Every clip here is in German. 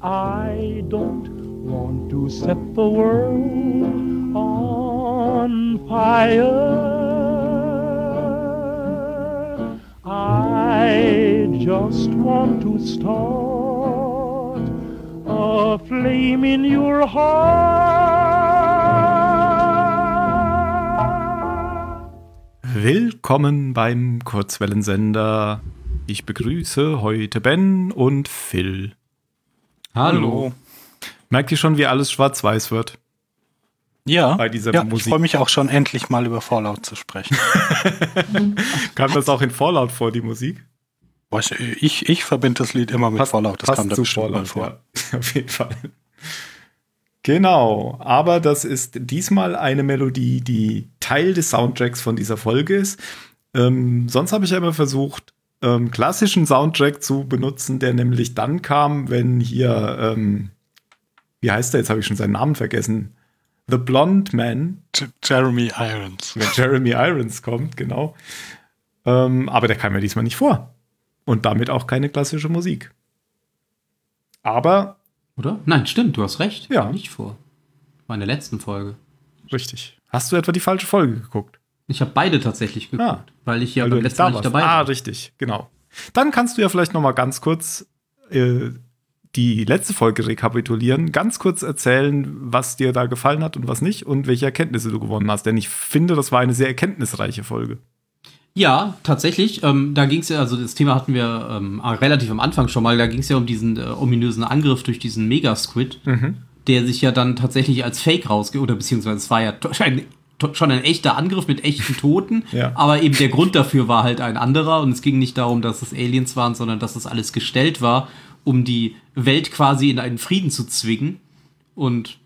I don't want to set the world on fire. I just want to start a flame in your heart. Willkommen beim Kurzwellensender. Ich begrüße heute Ben und Phil. Hallo. Merkt ihr schon, wie alles schwarz-weiß wird? Ja, Bei dieser ja Musik. ich freue mich auch schon endlich mal über Fallout zu sprechen. Kam das auch in Fallout vor, die Musik? Weiß, ich, ich verbinde das Lied immer mit Fallout, das passt kam da zu bestimmt mal Fallout, vor. Ja, auf jeden Fall. Genau, aber das ist diesmal eine Melodie, die Teil des Soundtracks von dieser Folge ist. Ähm, sonst habe ich ja immer versucht, ähm, klassischen Soundtrack zu benutzen, der nämlich dann kam, wenn hier, ähm, wie heißt der, jetzt habe ich schon seinen Namen vergessen, The Blonde Man, J- Jeremy Irons. wenn Jeremy Irons kommt, genau. Ähm, aber der kam ja diesmal nicht vor. Und damit auch keine klassische Musik. Aber Oder? Nein, stimmt, du hast recht. Ja. Kam Nicht vor. War in der letzten Folge. Richtig. Hast du etwa die falsche Folge geguckt? Ich habe beide tatsächlich geguckt, Ah. weil ich ja Weil beim letzten Mal nicht dabei Ah, war. richtig, genau. Dann kannst du ja vielleicht noch mal ganz kurz äh, die letzte Folge rekapitulieren, ganz kurz erzählen, was dir da gefallen hat und was nicht und welche Erkenntnisse du gewonnen hast. Denn ich finde, das war eine sehr erkenntnisreiche Folge. Ja, tatsächlich. Ähm, da ging es ja, also das Thema hatten wir ähm, relativ am Anfang schon mal. Da ging es ja um diesen äh, ominösen Angriff durch diesen Megasquid, der sich ja dann tatsächlich als Fake rausge... Oder beziehungsweise es war ja ein, schon ein echter Angriff mit echten Toten. Ja. Aber eben der Grund dafür war halt ein anderer. Und es ging nicht darum, dass es Aliens waren, sondern dass es alles gestellt war, um die Welt quasi in einen Frieden zu zwingen. Und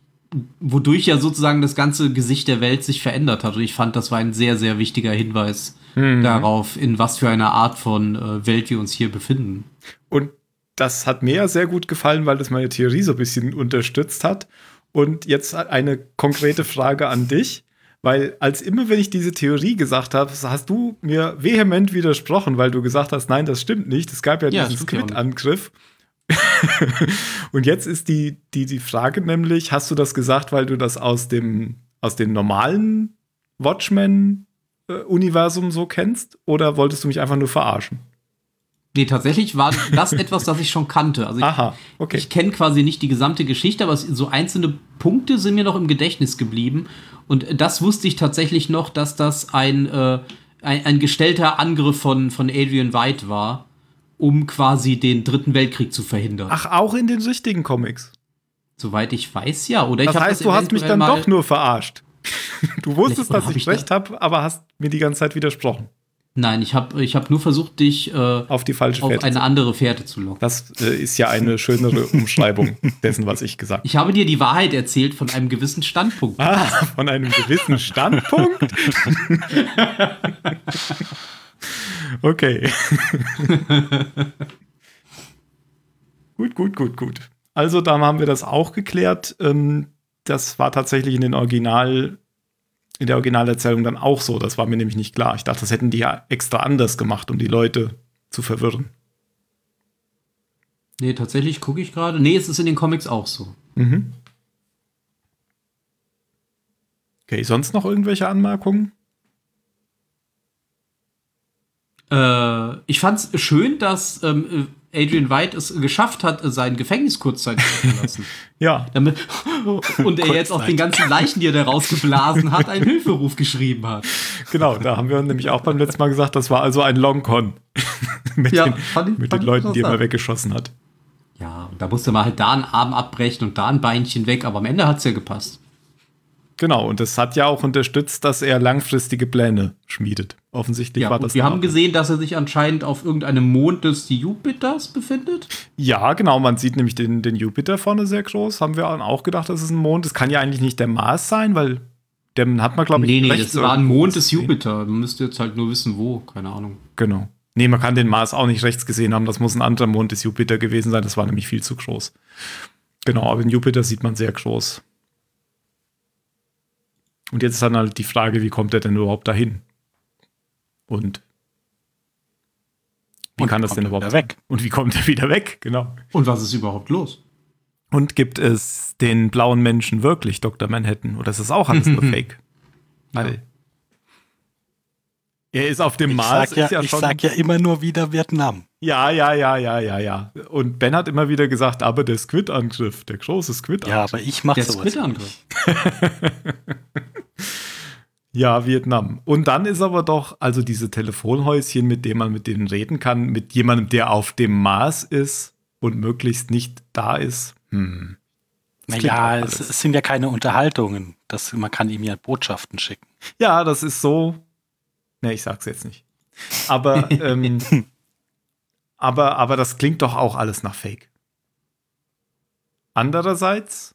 wodurch ja sozusagen das ganze Gesicht der Welt sich verändert hat. Und ich fand, das war ein sehr, sehr wichtiger Hinweis darauf, in was für einer Art von äh, Welt wir uns hier befinden. Und das hat mir ja sehr gut gefallen, weil das meine Theorie so ein bisschen unterstützt hat. Und jetzt eine konkrete Frage an dich. Weil als immer, wenn ich diese Theorie gesagt habe, hast du mir vehement widersprochen, weil du gesagt hast, nein, das stimmt nicht. Es gab ja, Ja, diesen. Squid-Angriff. Und jetzt ist die, die, die Frage nämlich, hast du das gesagt, weil du das aus dem, aus dem normalen Watchmen-Universum so kennst? Oder wolltest du mich einfach nur verarschen? Nee, tatsächlich war das etwas, das ich schon kannte. Also ich, Aha, okay. ich kenne quasi nicht die gesamte Geschichte, aber so einzelne Punkte sind mir noch im Gedächtnis geblieben. Und das wusste ich tatsächlich noch, dass das ein, äh, ein, ein gestellter Angriff von, von Adrian White war, um quasi den Dritten Weltkrieg zu verhindern. Ach, auch in den richtigen Comics. Soweit ich weiß, ja. Oder ich Das hab heißt, du hast mich dann doch nur verarscht. Du wusstest, dass ich ich recht habe, aber hast mir die ganze Zeit widersprochen. Nein, ich habe ich hab nur versucht, dich äh, auf Auf die falsche Fährte. eine zu- andere Fährte zu locken. Das äh, ist ja eine schönere Umschreibung dessen, was ich gesagt habe. Ich habe dir die Wahrheit erzählt von einem gewissen Standpunkt. Ah, von einem gewissen Standpunkt. okay. gut, gut, gut, gut. Also, da haben wir das auch geklärt. Ähm, das war tatsächlich in den Original, in der Originalerzählung dann auch so. Das war mir nämlich nicht klar. Ich dachte, das hätten die ja extra anders gemacht, um die Leute zu verwirren. Nee, tatsächlich gucke ich gerade. Nee, es ist in den Comics auch so. Mhm. Okay, sonst noch irgendwelche Anmerkungen? Äh, ich fand es schön, dass ähm, Adrian White es geschafft hat, sein Gefängnis kurzzeitig zu verlassen. Ja, Damit, und er jetzt auf den ganzen Leichen, die er da rausgeblasen hat, einen Hilferuf geschrieben hat. genau. Da haben wir nämlich auch beim letzten Mal gesagt, das war also ein Long-Con. mit Ja, den, fand ich- mit den Leuten, die er mal weggeschossen hat. Ja, und da musste man halt da einen Arm abbrechen und da ein Beinchen weg, aber am Ende hat es ja gepasst. Genau, und das hat ja auch unterstützt, dass er langfristige Pläne schmiedet. Offensichtlich Ja, war das. wir haben gesehen, dass er sich anscheinend auf irgendeinem Mond des Jupiters befindet. Ja, genau, man sieht nämlich den, den Jupiter vorne sehr groß. Haben wir auch gedacht, das ist ein Mond. Das kann ja eigentlich nicht der Mars sein, weil den hat man, glaube ich, Nee, nee, das war ein Mond des gesehen. Jupiter. Du müsst jetzt halt nur wissen, wo. Keine Ahnung. Genau. Nee, man kann den Mars auch nicht rechts gesehen haben. Das muss ein anderer Mond des Jupiter gewesen sein. Das war nämlich viel zu groß. Genau, aber den Jupiter sieht man sehr groß. Und jetzt ist dann halt die Frage, wie kommt er denn überhaupt dahin? Und wie Und kann das denn er überhaupt weg? Und wie kommt er wieder weg? Genau. Und was ist überhaupt los? Und gibt es den blauen Menschen wirklich, Dr. Manhattan? Oder ist das auch alles nur Fake? Weil er ist auf dem Ich, Mars. sag ja, ist ja ich schon, sag ja immer nur wieder Vietnam. ja, ja, ja, ja, ja, ja. Und Ben hat immer wieder gesagt, aber der Squid-Angriff, der große Squid-Angriff. Ja, aber ich mache Der sowas. Squid-Angriff. Ja, Vietnam. Und dann ist aber doch, also diese Telefonhäuschen, mit denen man mit denen reden kann, mit jemandem, der auf dem Mars ist und möglichst nicht da ist. Hm. Naja, es, es sind ja keine Unterhaltungen. Das, man kann ihm ja Botschaften schicken. Ja, das ist so. Ne, ich sag's jetzt nicht. Aber, ähm, aber, aber das klingt doch auch alles nach Fake. Andererseits,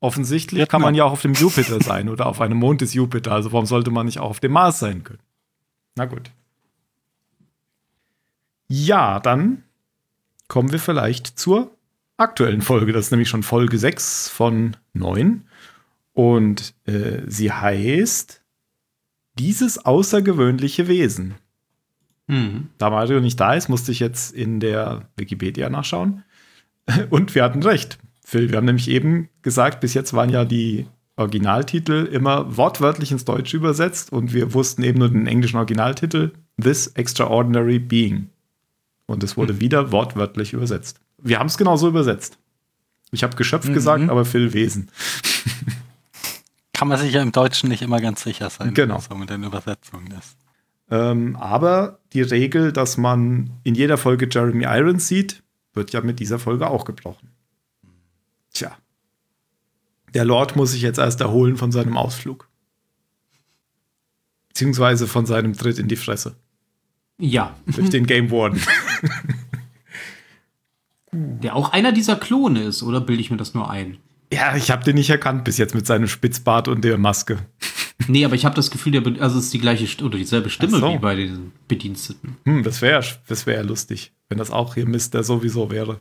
offensichtlich kann man ja auch auf dem Jupiter sein oder auf einem Mond des Jupiter. Also warum sollte man nicht auch auf dem Mars sein können? Na gut. Ja, dann kommen wir vielleicht zur aktuellen Folge. Das ist nämlich schon Folge 6 von 9. Und äh, sie heißt Dieses außergewöhnliche Wesen. Mhm. Da Mario nicht da ist, musste ich jetzt in der Wikipedia nachschauen. Und wir hatten recht, Phil. Wir haben nämlich eben gesagt, bis jetzt waren ja die Originaltitel immer wortwörtlich ins Deutsche übersetzt und wir wussten eben nur den englischen Originaltitel This Extraordinary Being. Und es wurde wieder wortwörtlich übersetzt. Wir haben es genauso übersetzt. Ich habe Geschöpf gesagt, aber Phil Wesen. Kann man sich ja im Deutschen nicht immer ganz sicher sein, Genau. was so mit den Übersetzungen ist. Ähm, aber die Regel, dass man in jeder Folge Jeremy Irons sieht, wird ja mit dieser Folge auch gebrochen. Tja. Der Lord muss sich jetzt erst erholen von seinem Ausflug. Beziehungsweise von seinem Tritt in die Fresse. Ja, Durch den Game Warden. der auch einer dieser Klone ist, oder bilde ich mir das nur ein? ja, ich habe den nicht erkannt bis jetzt mit seinem Spitzbart und der Maske. Nee, aber ich habe das Gefühl, der, also es ist die gleiche oder dieselbe Stimme so. wie bei den Bediensteten. Hm, das wäre das wär lustig, wenn das auch hier Mister sowieso wäre.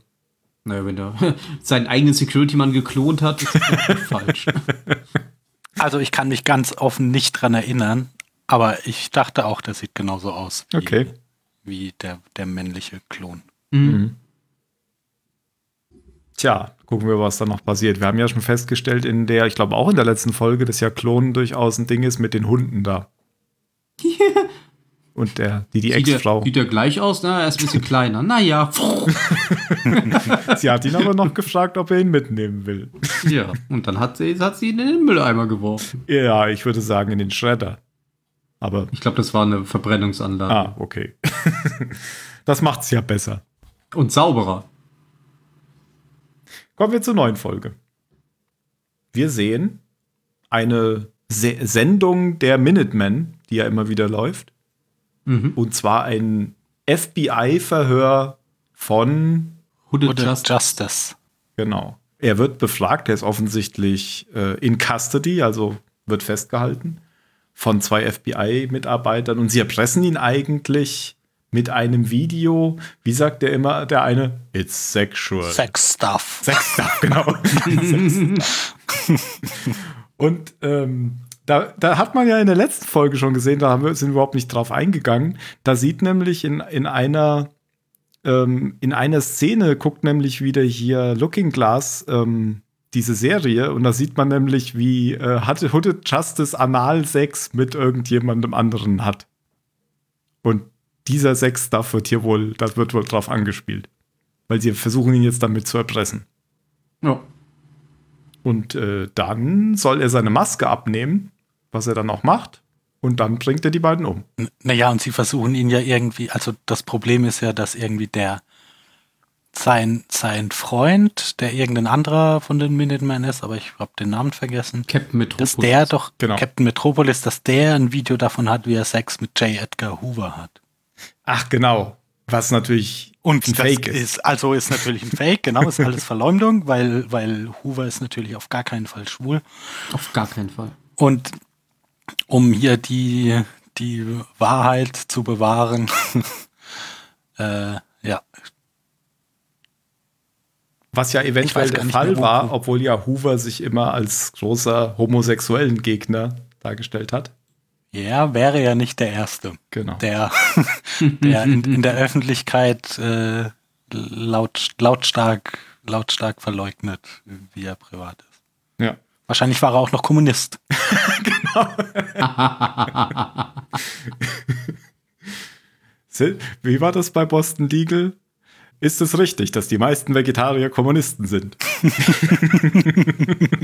Naja, wenn der seinen eigenen Security-Mann geklont hat, ist das falsch. Also ich kann mich ganz offen nicht dran erinnern, aber ich dachte auch, der sieht genauso aus wie, Okay. wie der, der männliche Klon. Tja, gucken wir, was da noch passiert. Wir haben ja schon festgestellt in der, ich glaube auch in der letzten Folge, dass ja Klonen durchaus ein Ding ist mit den Hunden da. Und der, die, die Ex-Frau. sieht der gleich aus? Na, er ist ein bisschen kleiner. Naja, Sie hat ihn aber noch gefragt, ob er ihn mitnehmen will. ja. Und dann hat sie, hat sie ihn in den Mülleimer geworfen. Ja, ich würde sagen in den Schredder. Aber, Ich glaube, das war eine Verbrennungsanlage. ah, okay. das macht's ja besser. Und sauberer. Kommen wir zur neuen Folge. Wir sehen eine Se Sendung der Minutemen, die ja immer wieder läuft. Mhm. Und zwar ein FBI-Verhör von, Hooded Oder Just. Justice. genau. Er wird befragt, er ist offensichtlich äh, in Custody, also wird festgehalten von zwei FBI-Mitarbeitern und sie erpressen ihn eigentlich mit einem Video. Wie sagt der immer, der eine? It's sexual. Sex Stuff. Sex Stuff, genau. Und ähm, da, da hat man ja in der letzten Folge schon gesehen, da wir, sind wir überhaupt nicht drauf eingegangen. Da sieht nämlich in, in einer ähm, in einer Szene guckt nämlich wieder hier Looking Glass ähm, diese Serie und da sieht man nämlich, wie äh, hatte Hooded Justice Analsex mit irgendjemandem anderen hat. Und dieser Sex-Stuff wird hier wohl, das wird wohl drauf angespielt. Weil sie versuchen ihn jetzt damit zu erpressen. Ja. Und äh, dann soll er seine Maske abnehmen, was er dann auch macht. Und dann bringt er die beiden um. N- Naja, und sie versuchen ihn ja irgendwie, also das Problem ist ja, dass irgendwie der sein, sein Freund, der irgendein anderer von den Minutemen ist, aber ich habe den Namen vergessen, Captain Metropolis. dass der doch, Genau. Captain Metropolis, dass der ein Video davon hat, wie er Sex mit J. Edgar Hoover hat. Ach, genau. Was natürlich Und ein Fake ist. ist. also ist natürlich ein Fake, genau, ist alles Verleumdung, weil, weil Hoover ist natürlich auf gar keinen Fall schwul. Auf gar keinen Fall. Und um hier die, die Wahrheit zu bewahren, äh, ja, Was ja eventuell der Fall mehr, war, wo- obwohl ja Hoover sich immer als großer homosexuellen Gegner dargestellt hat. ja, wäre ja nicht der Erste, Genau. der, der in, in der Öffentlichkeit äh, laut, lautstark lautstark verleugnet, wie er privat ist. Ja. Wahrscheinlich war er auch noch Kommunist. Wie war das bei Boston Legal? Ist es richtig, dass die meisten Vegetarier Kommunisten sind?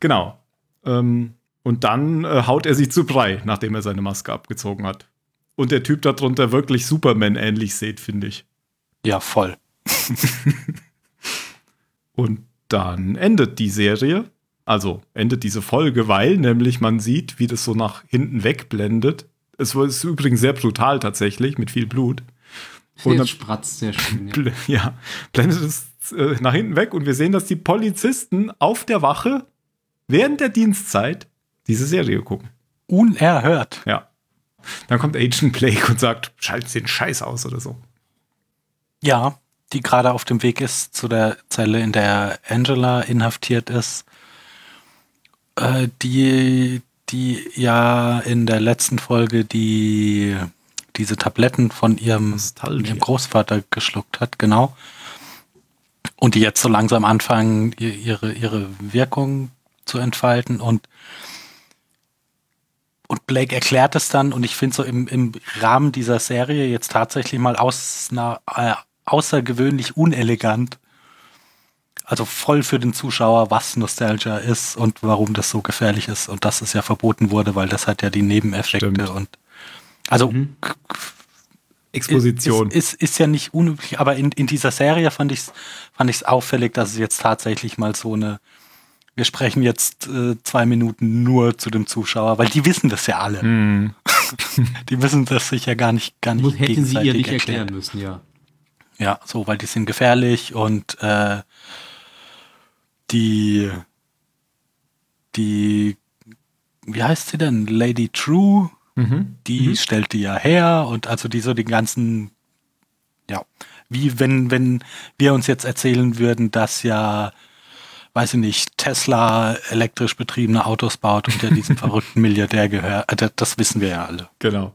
genau. Ähm, und dann äh, haut er sie zu Brei, nachdem er seine Maske abgezogen hat. Und der Typ darunter wirklich Superman ähnlich sieht, finde ich. Ja, voll. Und dann endet die Serie, also endet diese Folge, weil nämlich man sieht, wie das so nach hinten wegblendet. Es war- ist übrigens sehr brutal tatsächlich, mit viel Blut. Und dann- Jetzt spratzt sehr schön. Ja. Ja, blendet es äh, nach hinten weg und wir sehen, dass die Polizisten auf der Wache während der Dienstzeit diese Serie gucken. Unerhört. Ja. Dann kommt Agent Blake und sagt, schalt den Scheiß aus oder so. Ja, die gerade auf dem Weg ist zu der Zelle, in der Angela inhaftiert ist. Äh, die, die ja in der letzten Folge die diese Tabletten von ihrem, ihrem Großvater geschluckt hat, genau. Und die jetzt so langsam anfangen, ihr- ihre, ihre Wirkung zu entfalten. Und, und Blake erklärt es dann, und ich finde so im, im Rahmen dieser Serie jetzt tatsächlich mal aus, na, äh, außergewöhnlich unelegant. Also voll für den Zuschauer, was Nostalgia ist und warum das so gefährlich ist und dass es ja verboten wurde, weil das hat ja die Nebeneffekte Stimmt. und also k- Exposition. ist, ist, ist ja nicht unüblich, aber in, in dieser Serie fand ich es fand ich's auffällig, dass es jetzt tatsächlich mal so eine, wir sprechen jetzt äh, zwei Minuten nur zu dem Zuschauer, weil die wissen das ja alle. Hm. Die müssen das sich ja gar nicht, gar nicht Muss, hätten sie ihr nicht erklären. erklären müssen, ja. Ja, so, weil die sind gefährlich und äh, die, die, wie heißt sie denn? Lady True, Mhm. die stellt die ja her und also die so den ganzen, ja, wie wenn, wenn wir uns jetzt erzählen würden, dass ja, weiß ich nicht, Tesla elektrisch betriebene Autos baut und ja diesem verrückten Milliardär gehört, äh, das wissen wir ja alle. Genau.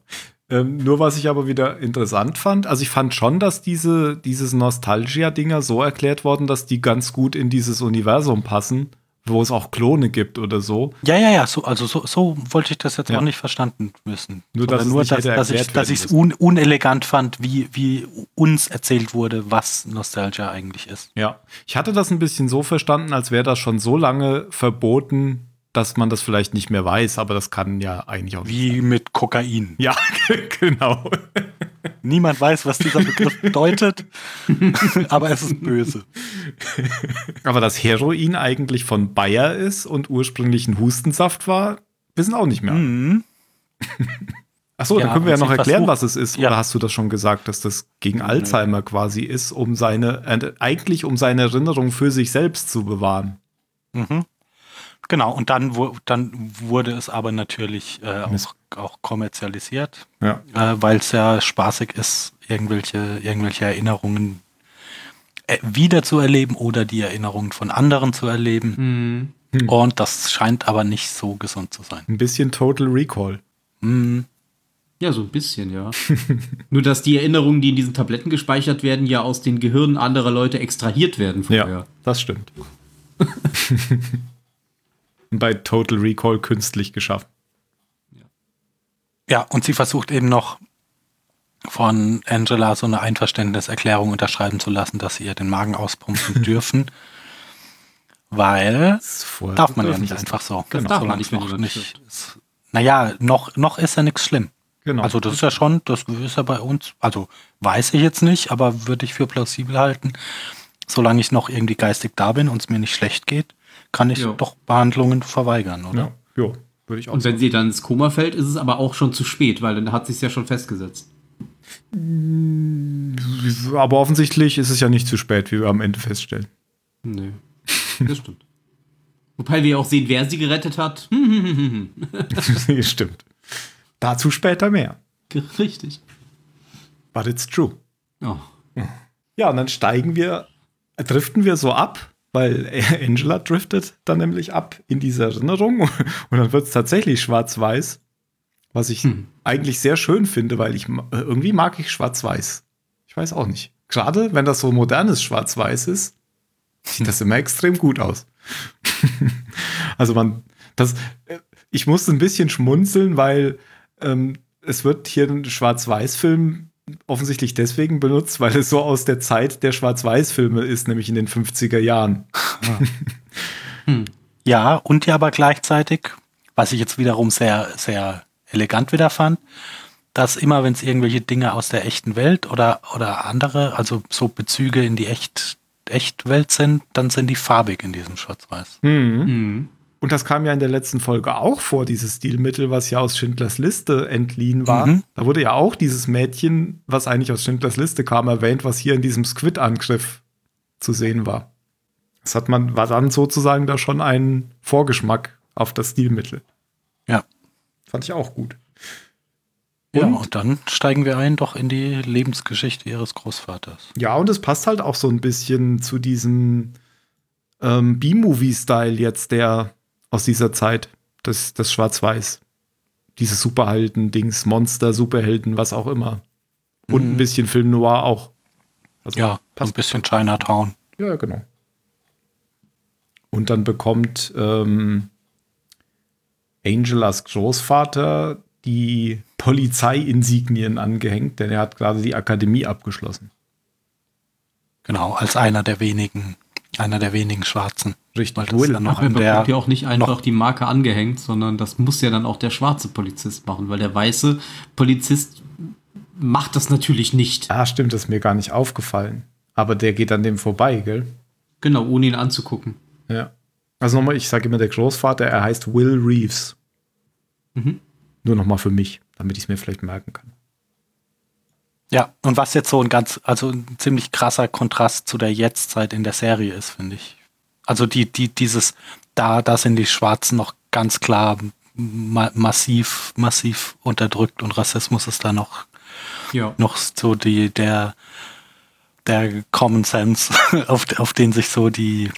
Ähm, nur was ich aber wieder interessant fand, also ich fand schon, dass diese, dieses Nostalgia-Dinger so erklärt worden, dass die ganz gut in dieses Universum passen, wo es auch Klone gibt oder so. Ja, ja, ja, so, also so, so wollte ich das jetzt Ja. auch nicht verstanden wissen. Nur, dass nur, dass, dass ich es un, unelegant fand, wie, wie uns erzählt wurde, was Nostalgia eigentlich ist. Ja. Ich hatte das ein bisschen so verstanden, als wäre das schon so lange verboten, dass man das vielleicht nicht mehr weiß, aber das kann ja eigentlich auch. Wie mit Kokain. Ja, genau. Niemand weiß, was dieser Begriff bedeutet, aber es ist böse. Aber dass Heroin eigentlich von Bayer ist und ursprünglich ein Hustensaft war, wissen auch nicht mehr. Mhm. Achso, Ja, dann können wir ja noch erklären, versucht- was es ist. Ja. Oder hast du das schon gesagt, dass das gegen Alzheimer quasi ist, um seine, äh, eigentlich um seine Erinnerung für sich selbst zu bewahren? Mhm. Genau, und dann, wu- dann wurde es aber natürlich äh, auch, auch kommerzialisiert, Ja. äh, weil es ja spaßig ist, irgendwelche, irgendwelche Erinnerungen äh, wieder zu erleben oder die Erinnerungen von anderen zu erleben. Mhm. Und das scheint aber nicht so gesund zu sein. Ein bisschen Total Recall. Mhm. Ja, so ein bisschen, ja. Nur, dass die Erinnerungen, die in diesen Tabletten gespeichert werden, ja aus den Gehirnen anderer Leute extrahiert werden Ja, vorher. das stimmt. Bei Total Recall künstlich geschaffen. Ja, und sie versucht eben noch von Angela so eine Einverständniserklärung unterschreiben zu lassen, dass sie ihr den Magen auspumpen dürfen. Weil darf man ja nicht einfach so. Das darf man nicht, noch nicht ist. Naja, noch, noch ist ja nichts schlimm. Genau. Also das ist ja schon, das ist ja bei uns, also weiß ich jetzt nicht, aber würde ich für plausibel halten. Solange ich noch irgendwie geistig da bin und es mir nicht schlecht geht, kann ich Ja. doch Behandlungen verweigern, oder? ja, jo, würde ich auch Und wenn sie dann ins Koma fällt, ist es aber auch schon zu spät, weil dann hat sich ja schon festgesetzt. Aber offensichtlich ist es ja nicht zu spät, wie wir am Ende feststellen. Nö. Das stimmt. Wobei wir auch sehen, wer sie gerettet hat. Stimmt. Dazu später mehr. Richtig. But it's true. Oh. Ja, und dann steigen wir, driften wir so ab, weil Angela driftet dann nämlich ab in diese Erinnerung und dann wird es tatsächlich schwarz-weiß, was ich Hm. eigentlich sehr schön finde, weil ich ma- irgendwie mag ich schwarz-weiß. Ich weiß auch nicht. gerade wenn das so modernes Schwarz-Weiß ist, sieht das immer extrem gut aus. also man, das, äh, ich musste ein bisschen schmunzeln, weil ähm, es wird hier ein Schwarz-Weiß-Film offensichtlich deswegen benutzt, weil es so aus der Zeit der Schwarz-Weiß-Filme ist, nämlich in den 50er Jahren. Ja, und ja aber gleichzeitig, was ich jetzt wiederum sehr, sehr elegant wieder fand, dass immer, wenn es irgendwelche Dinge aus der echten Welt oder, oder andere, also so Bezüge in die echt, Echtwelt sind, dann sind die farbig in diesem Schwarz-Weiß. Mhm. Und das kam ja in der letzten Folge auch vor, dieses Stilmittel, was ja aus Schindlers Liste entliehen war. Mhm. Da wurde ja auch dieses Mädchen, was eigentlich aus Schindlers Liste kam, erwähnt, was hier in diesem Squid-Angriff zu sehen war. Das hat man, war dann sozusagen da schon ein Vorgeschmack auf das Stilmittel. Ja. Fand ich auch gut. Ja, Und? und dann steigen wir ein doch in die Lebensgeschichte ihres Großvaters. Ja, und es passt halt auch so ein bisschen zu diesem ähm, B-Movie-Style jetzt, der aus dieser Zeit, das, das Schwarz-Weiß. Diese Superhelden-Dings, Monster, Superhelden, was auch immer. Und ein Mhm. bisschen Film Noir auch. Also, Ja, ein passt. bisschen Chinatown. Ja, ja, genau. Und dann bekommt ähm, Angelas Großvater die Polizeiinsignien angehängt, denn er hat gerade die Akademie abgeschlossen. Genau, als einer der wenigen, einer der wenigen Schwarzen. Richtig. Weil das Will. dann noch bekommt der, ja auch nicht einfach noch- die Marke angehängt, sondern das muss ja dann auch der schwarze Polizist machen, weil der weiße Polizist macht das natürlich nicht. Ah, stimmt, das ist mir gar nicht aufgefallen. Aber der geht an dem vorbei, gell? Genau, ohne ihn anzugucken. Ja. Also nochmal, ich sage immer der Großvater, er heißt Will Reeves. Mhm. Nur nochmal für mich, damit ich es mir vielleicht merken kann. Ja, und was jetzt so ein ganz, also ein ziemlich krasser Kontrast zu der Jetztzeit in der Serie ist, finde ich. Also die, die, dieses, da, da sind die Schwarzen noch ganz klar ma massiv, massiv unterdrückt und Rassismus ist da noch, Ja. noch so die, der, der Common Sense, auf, auf den sich so die,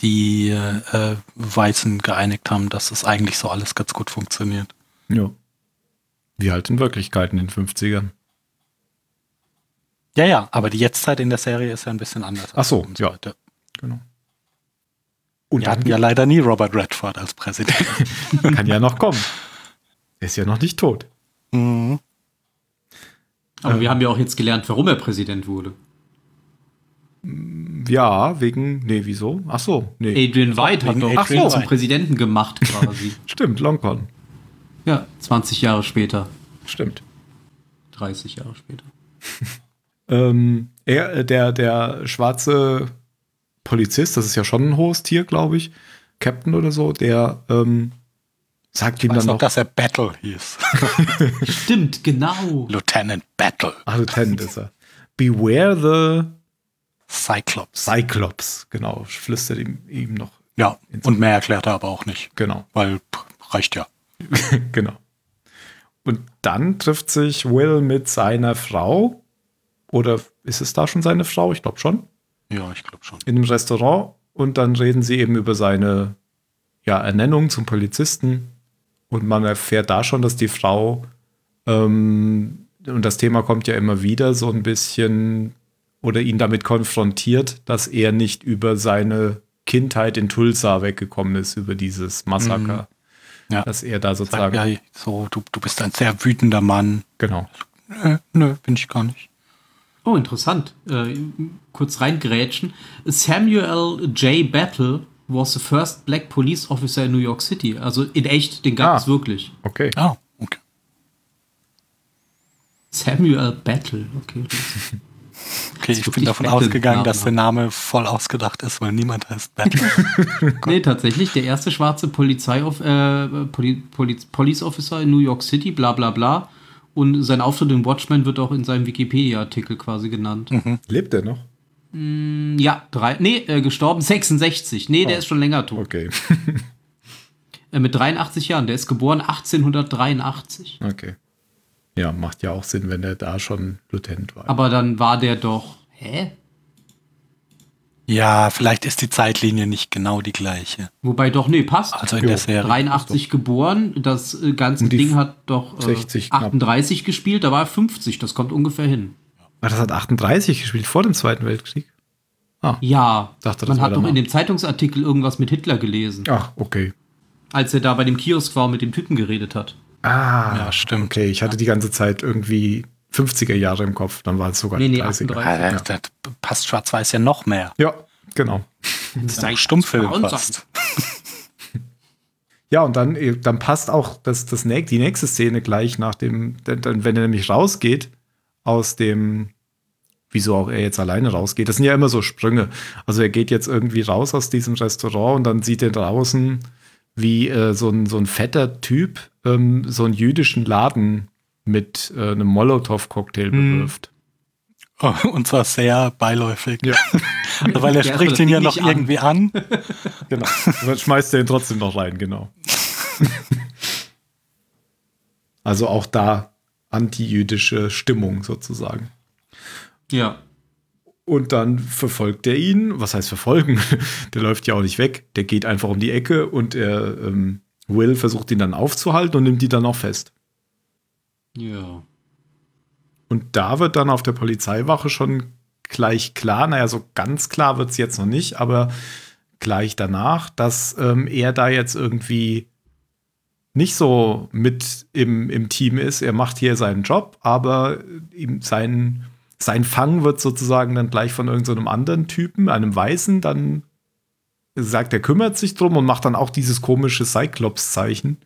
die äh, Weißen geeinigt haben, dass es eigentlich so alles ganz gut funktioniert. Ja. Wie halt in Wirklichkeit in den 50ern. Ja, ja, aber die Jetztzeit in der Serie ist ja ein bisschen anders. Ach so, ja. heute. Genau. Und Wir dann hatten ja leider nie Robert Redford als Präsident. kann ja noch kommen. Er ist ja noch nicht tot. Mhm. Aber wir haben ja auch jetzt gelernt, warum er Präsident wurde. Ja, wegen, nee, wieso? Ach so, nee. Adrian White hat doch Adrian Adrian zum. Präsidenten gemacht quasi. Stimmt, Longhorn. ja, 20 Jahre später. Stimmt. 30 Jahre später. Ähm, er, äh, der, der schwarze Polizist, das ist ja schon ein hohes Tier, glaube ich, Captain oder so, der ähm, sagt ihm Ich weiß dann noch, noch, dass er Battle hieß. Stimmt, genau. Lieutenant Battle. ach, Lieutenant ist er. Beware the Cyclops. Cyclops, genau, flüstert ihm, ihm noch, Ja, und mehr erklärt er aber auch nicht. genau, Weil pff, reicht ja. genau. Und dann trifft sich Will mit seiner Frau, oder ist es da schon seine Frau? Ich glaube schon. Ja, ich glaube schon. in einem Restaurant und dann reden sie eben über seine ja, Ernennung zum Polizisten und man erfährt da schon, dass die Frau ähm, und das Thema kommt ja immer wieder so ein bisschen oder ihn damit konfrontiert, dass er nicht über seine Kindheit in Tulsa weggekommen ist, über dieses Massaker. Ja. Dass er da sozusagen, ja so, du, du bist ein sehr wütender Mann. genau. Nö, nö, bin ich gar nicht. Oh, interessant. Äh, kurz reingrätschen. Samuel J. Battle was the first black police officer in New York City. Also in echt, den gab Ah. es wirklich. Okay. Ah, okay. Samuel Battle, okay. Okay, ich bin davon Battle ausgegangen, dass der. Name voll ausgedacht ist, weil niemand heißt Battle. nee, tatsächlich, der erste schwarze Polizei äh, Poli Poli Police Officer in New York City, bla bla bla. Und sein Auftritt in Watchmen wird auch in seinem Wikipedia-Artikel quasi genannt. Lebt er noch? Ja, drei, nee, äh, gestorben 66. Nee, der ist schon länger tot. Okay. Äh, mit 83 Jahren. Der ist geboren 1883. okay. Ja, macht ja auch Sinn, wenn er da schon Lieutenant war. Aber dann war der doch. Hä? Ja, vielleicht ist die Zeitlinie nicht genau die gleiche. Wobei doch, nee, passt. Also in Jo, der Serie. 83 geboren, das äh, ganze Ding hat doch äh, 60 knapp. 38 gespielt, da war er 50, das kommt ungefähr hin. War das hat 38 gespielt, vor dem Zweiten Weltkrieg? Ja, Dachte, man hat doch in dem Zeitungsartikel irgendwas mit Hitler gelesen, Ach, okay. als er da bei dem Kiosk war und mit dem Typen geredet hat. Ah, Ja, stimmt. Okay, ich hatte die ganze Zeit irgendwie 50er Jahre im Kopf, dann war es sogar Nee, nee, 30er. 38. Ah, das, das passt schwarz-weiß ja noch mehr. Ja, genau. Sei Stummfilm Frauen fast. Ja, und dann, äh, dann passt auch das, das, die nächste Szene gleich nach dem, dann, wenn er nämlich rausgeht aus dem, wieso auch er jetzt alleine rausgeht, das sind ja immer so Sprünge. Also er geht jetzt irgendwie raus aus diesem Restaurant und dann sieht er draußen, wie äh, so, ein, so ein fetter Typ ähm, so einen jüdischen Laden mit äh, einem Molotow-Cocktail bewirft. Oh, Und zwar sehr beiläufig. Ja. Also, weil er Der spricht das ihn ja noch an. irgendwie an. Genau. Dann schmeißt er ihn trotzdem noch rein, genau. also auch da antijüdische Stimmung sozusagen. Ja. Und dann verfolgt er ihn. Was heißt verfolgen? Der läuft ja auch nicht weg. Der geht einfach um die Ecke und er, ähm, Will versucht ihn dann aufzuhalten und nimmt die dann auch fest. Ja. Und da wird dann auf der Polizeiwache schon gleich klar, naja, so ganz klar wird es jetzt noch nicht, aber gleich danach, dass ähm, er da jetzt irgendwie nicht so mit im, im Team ist. Er macht hier seinen Job, aber ihm sein, sein Fang wird sozusagen dann gleich von irgendeinem so anderen Typen, einem Weißen, dann sagt, er kümmert sich drum und macht dann auch dieses komische Cyclops-Zeichen.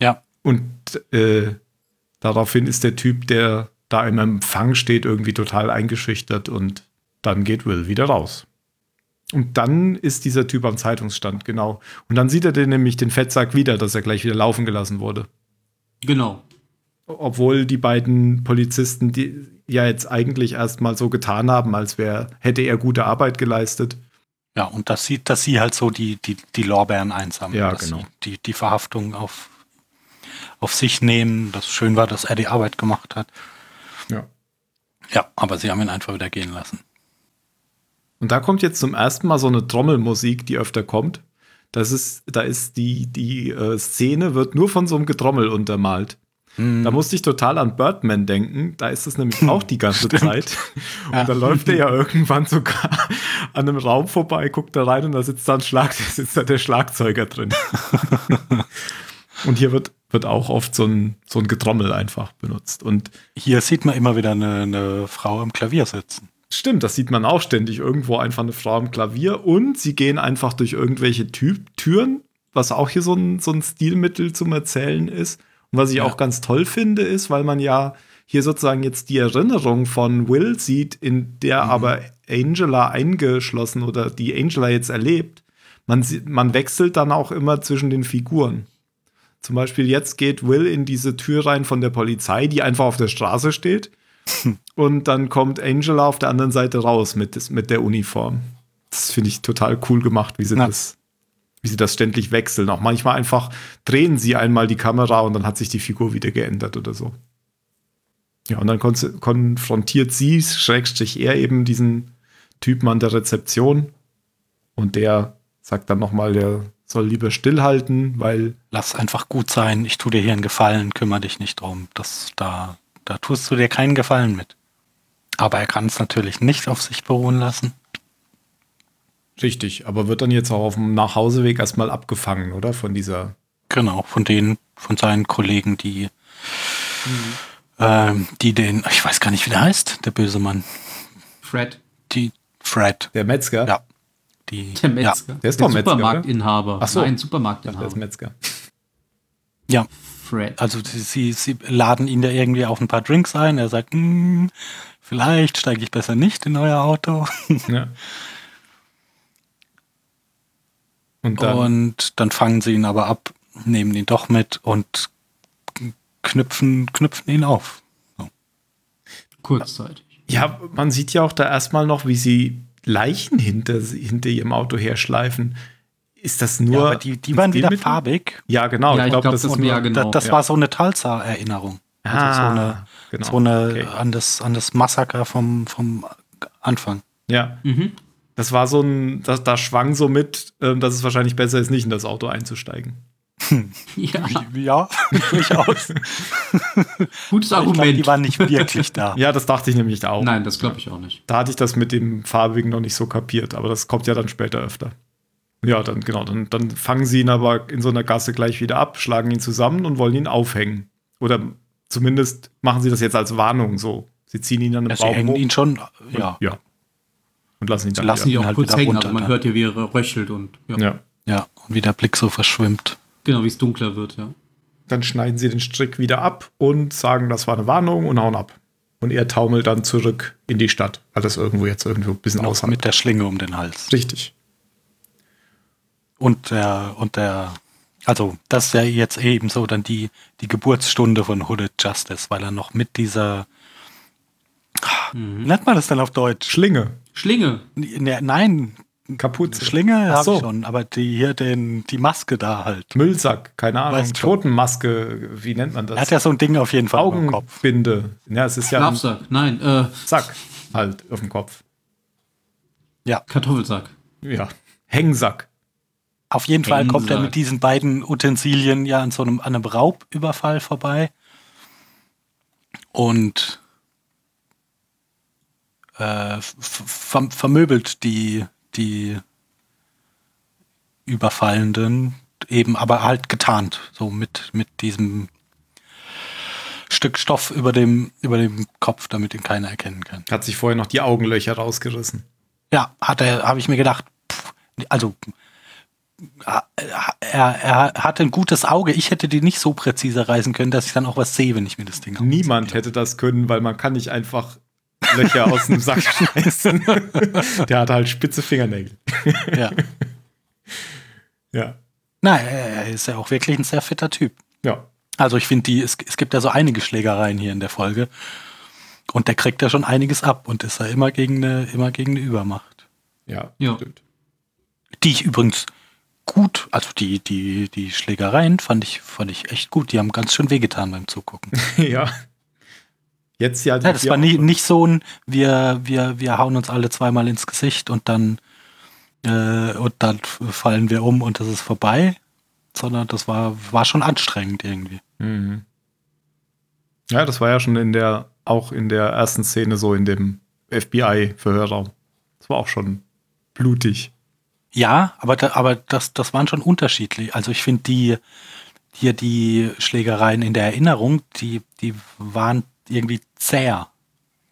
Ja. Und äh, daraufhin ist der Typ, der da im Empfang steht, irgendwie total eingeschüchtert und dann geht Will wieder raus. Und dann ist dieser Typ am Zeitungsstand, genau. Und dann sieht er den nämlich den Fettsack wieder, dass er gleich wieder laufen gelassen wurde. Genau. Obwohl die beiden Polizisten, die ja jetzt eigentlich erstmal so getan haben, als wäre, hätte er gute Arbeit geleistet. Ja, und dass sie, dass sie halt so die, die, die Lorbeeren einsammeln. Ja, genau. die, die Verhaftung auf, auf sich nehmen. Das schön war, dass er die Arbeit gemacht hat. Ja. Ja, aber sie haben ihn einfach wieder gehen lassen. Und da kommt jetzt zum ersten Mal so eine Trommelmusik, die öfter kommt. Das ist, da ist die, die äh, Szene wird nur von so einem Getrommel untermalt. Da musste ich total an Birdman denken. Da ist es nämlich auch die ganze Zeit. Und Ja. da läuft er ja irgendwann sogar an einem Raum vorbei, guckt da rein und da sitzt da ein Schlag, da sitzt da der Schlagzeuger drin. und hier wird, wird auch oft so ein, so ein Getrommel einfach benutzt. Und Hier sieht man immer wieder eine, eine Frau am Klavier sitzen. Stimmt, das sieht man auch ständig. Irgendwo einfach eine Frau am Klavier und sie gehen einfach durch irgendwelche Typ Türen, was auch hier so ein, so ein Stilmittel zum Erzählen ist. Und was ich Ja. auch ganz toll finde, ist, weil man ja hier sozusagen jetzt die Erinnerung von Will sieht, in der aber Angela eingeschlossen oder die Angela jetzt erlebt. Man, sieht- man wechselt dann auch immer zwischen den Figuren. Zum Beispiel jetzt geht Will in diese Tür rein von der Polizei, die einfach auf der Straße steht. Und dann kommt Angela auf der anderen Seite raus mit, mit der Uniform. Das finde ich total cool gemacht, wie sie Ja. das, wie sie das ständig wechseln. Auch manchmal einfach drehen sie einmal die Kamera und dann hat sich die Figur wieder geändert oder so. Ja, und dann kon konfrontiert sie, Schrägstrich er eben diesen Typen an der Rezeption und der sagt dann nochmal, der soll lieber stillhalten, weil Lass einfach gut sein. Ich tu dir hier einen Gefallen. Kümmere dich nicht drum. Das, da, da tust du dir keinen Gefallen mit. Aber er kann es natürlich nicht auf sich beruhen lassen. richtig, aber wird dann jetzt auch auf dem Nachhauseweg erstmal abgefangen, oder? Von dieser Genau, von denen, von seinen Kollegen, die, ähm, die den, ich weiß gar nicht, wie der heißt, der böse Mann. Fred, Die Fred. Der Metzger? Ja. Die, der Metzger. Der ist doch Metzger, Supermarktinhaber. Ach so. Nein, Ja, Supermarktinhaber. der ist Metzger. Ja, ja. Fred. Also sie, sie, laden ihn da irgendwie auf ein paar Drinks ein. Er sagt, "Hm, vielleicht steige ich besser nicht in euer Auto. Ja. Und dann, und dann fangen sie ihn aber ab, nehmen ihn doch mit und knüpfen, knüpfen ihn auf. Kurzzeitig. ja, man sieht ja auch da erstmal noch, wie sie Leichen hinter, hinter ihrem Auto herschleifen. Ist das nur. Ja, aber die, die waren wieder farbig. Ja, genau. Ja, ich ich glaube, glaub, das ist nur. mehr genau. Da, das ja. war so eine Talsa-Erinnerung. Also Ah, so eine, genau. so eine Okay. an, das, an das Massaker vom, vom Anfang. Ja, Mhm. das war so ein. Das, da schwang so mit, ähm, dass es wahrscheinlich besser ist, nicht in das Auto einzusteigen. Ja, Ja, durchaus. gutes Argument. die waren nicht wirklich da. Ja, das dachte ich nämlich auch. Nein, das glaube ich auch nicht. Da hatte ich das mit dem Farbigen noch nicht so kapiert, aber das kommt ja dann später öfter. Ja, dann genau, dann, dann fangen sie ihn aber in so einer Gasse gleich wieder ab, schlagen ihn zusammen und wollen ihn aufhängen. Oder zumindest machen sie das jetzt als Warnung so. Sie ziehen ihn dann im Ja, sie Baum hängen hoch ihn schon, und, ja. ja. Und lassen ihn Sie dann lassen wieder. ihn auch halt kurz hängen, runter also man dann. hört ja, wie er röchelt und ja. Ja. Ja, und wie der Blick so verschwimmt. Genau, wie es dunkler wird, ja. Dann schneiden sie den Strick wieder ab und sagen, das war eine Warnung und hauen ab. Und er taumelt dann zurück in die Stadt, weil das irgendwo jetzt irgendwo ein bisschen Noch außerhalb. mit der Schlinge um den Hals. Richtig. Und der, und der, also das ist ja jetzt eben so dann die, die Geburtsstunde von Hooded Justice, weil er noch mit dieser, wie nennt man das denn auf Deutsch? Schlinge, Schlinge. Ne, nein, Kapuze, Schlinge habe so. ich schon, aber die hier den, die Maske da halt. Müllsack, keine Ahnung, Weißt. Totenmaske, wie nennt man das? Er hat ja so ein Ding auf jeden Fall. Augenbinde. Ja, es ist ja Schlafsack. Nein, äh, Sack halt auf dem Kopf. Ja, Kartoffelsack. Ja, Hängsack. auf jeden Fall kommt er Hängsack. mit diesen beiden Utensilien ja an so einem, an einem Raubüberfall vorbei. Und äh, vermöbelt die, die Überfallenden eben, aber halt getarnt, so mit, mit diesem Stück Stoff über dem, über dem Kopf, damit ihn keiner erkennen kann. Hat sich vorher noch die Augenlöcher rausgerissen. Ja, hat er, habe ich mir gedacht, pff, also er, er hatte ein gutes Auge. Ich hätte die nicht so präzise reißen können, dass ich dann auch was sehe, wenn ich mir das Ding Niemand hätte das können, weil man kann nicht einfach Löcher aus dem Sack schmeißen. Der hat halt spitze Fingernägel. Ja. Ja. Nein, er ist ja auch wirklich ein sehr fitter Typ. Ja. Also ich finde, die, es, es gibt ja so einige Schlägereien hier in der Folge. Und der kriegt ja schon einiges ab und ist ja immer gegen eine, immer gegen eine Übermacht. Ja, Ja. stimmt. Die ich übrigens gut, also die, die, die Schlägereien fand ich, fand ich echt gut. Die haben ganz schön wehgetan beim Zugucken. ja. Jetzt ja, Ja, das war nie, nicht so ein, wir, wir, wir hauen uns alle zweimal ins Gesicht und dann, äh, und dann fallen wir um und das ist vorbei, sondern das war, war schon anstrengend irgendwie. Mhm. Ja, das war ja schon in der, auch in der ersten Szene so in dem FBI-Verhörraum. Das war auch schon blutig. Ja, aber, da, aber das, das waren schon unterschiedlich. Also ich finde die, hier die Schlägereien in der Erinnerung, die, die waren irgendwie zäher.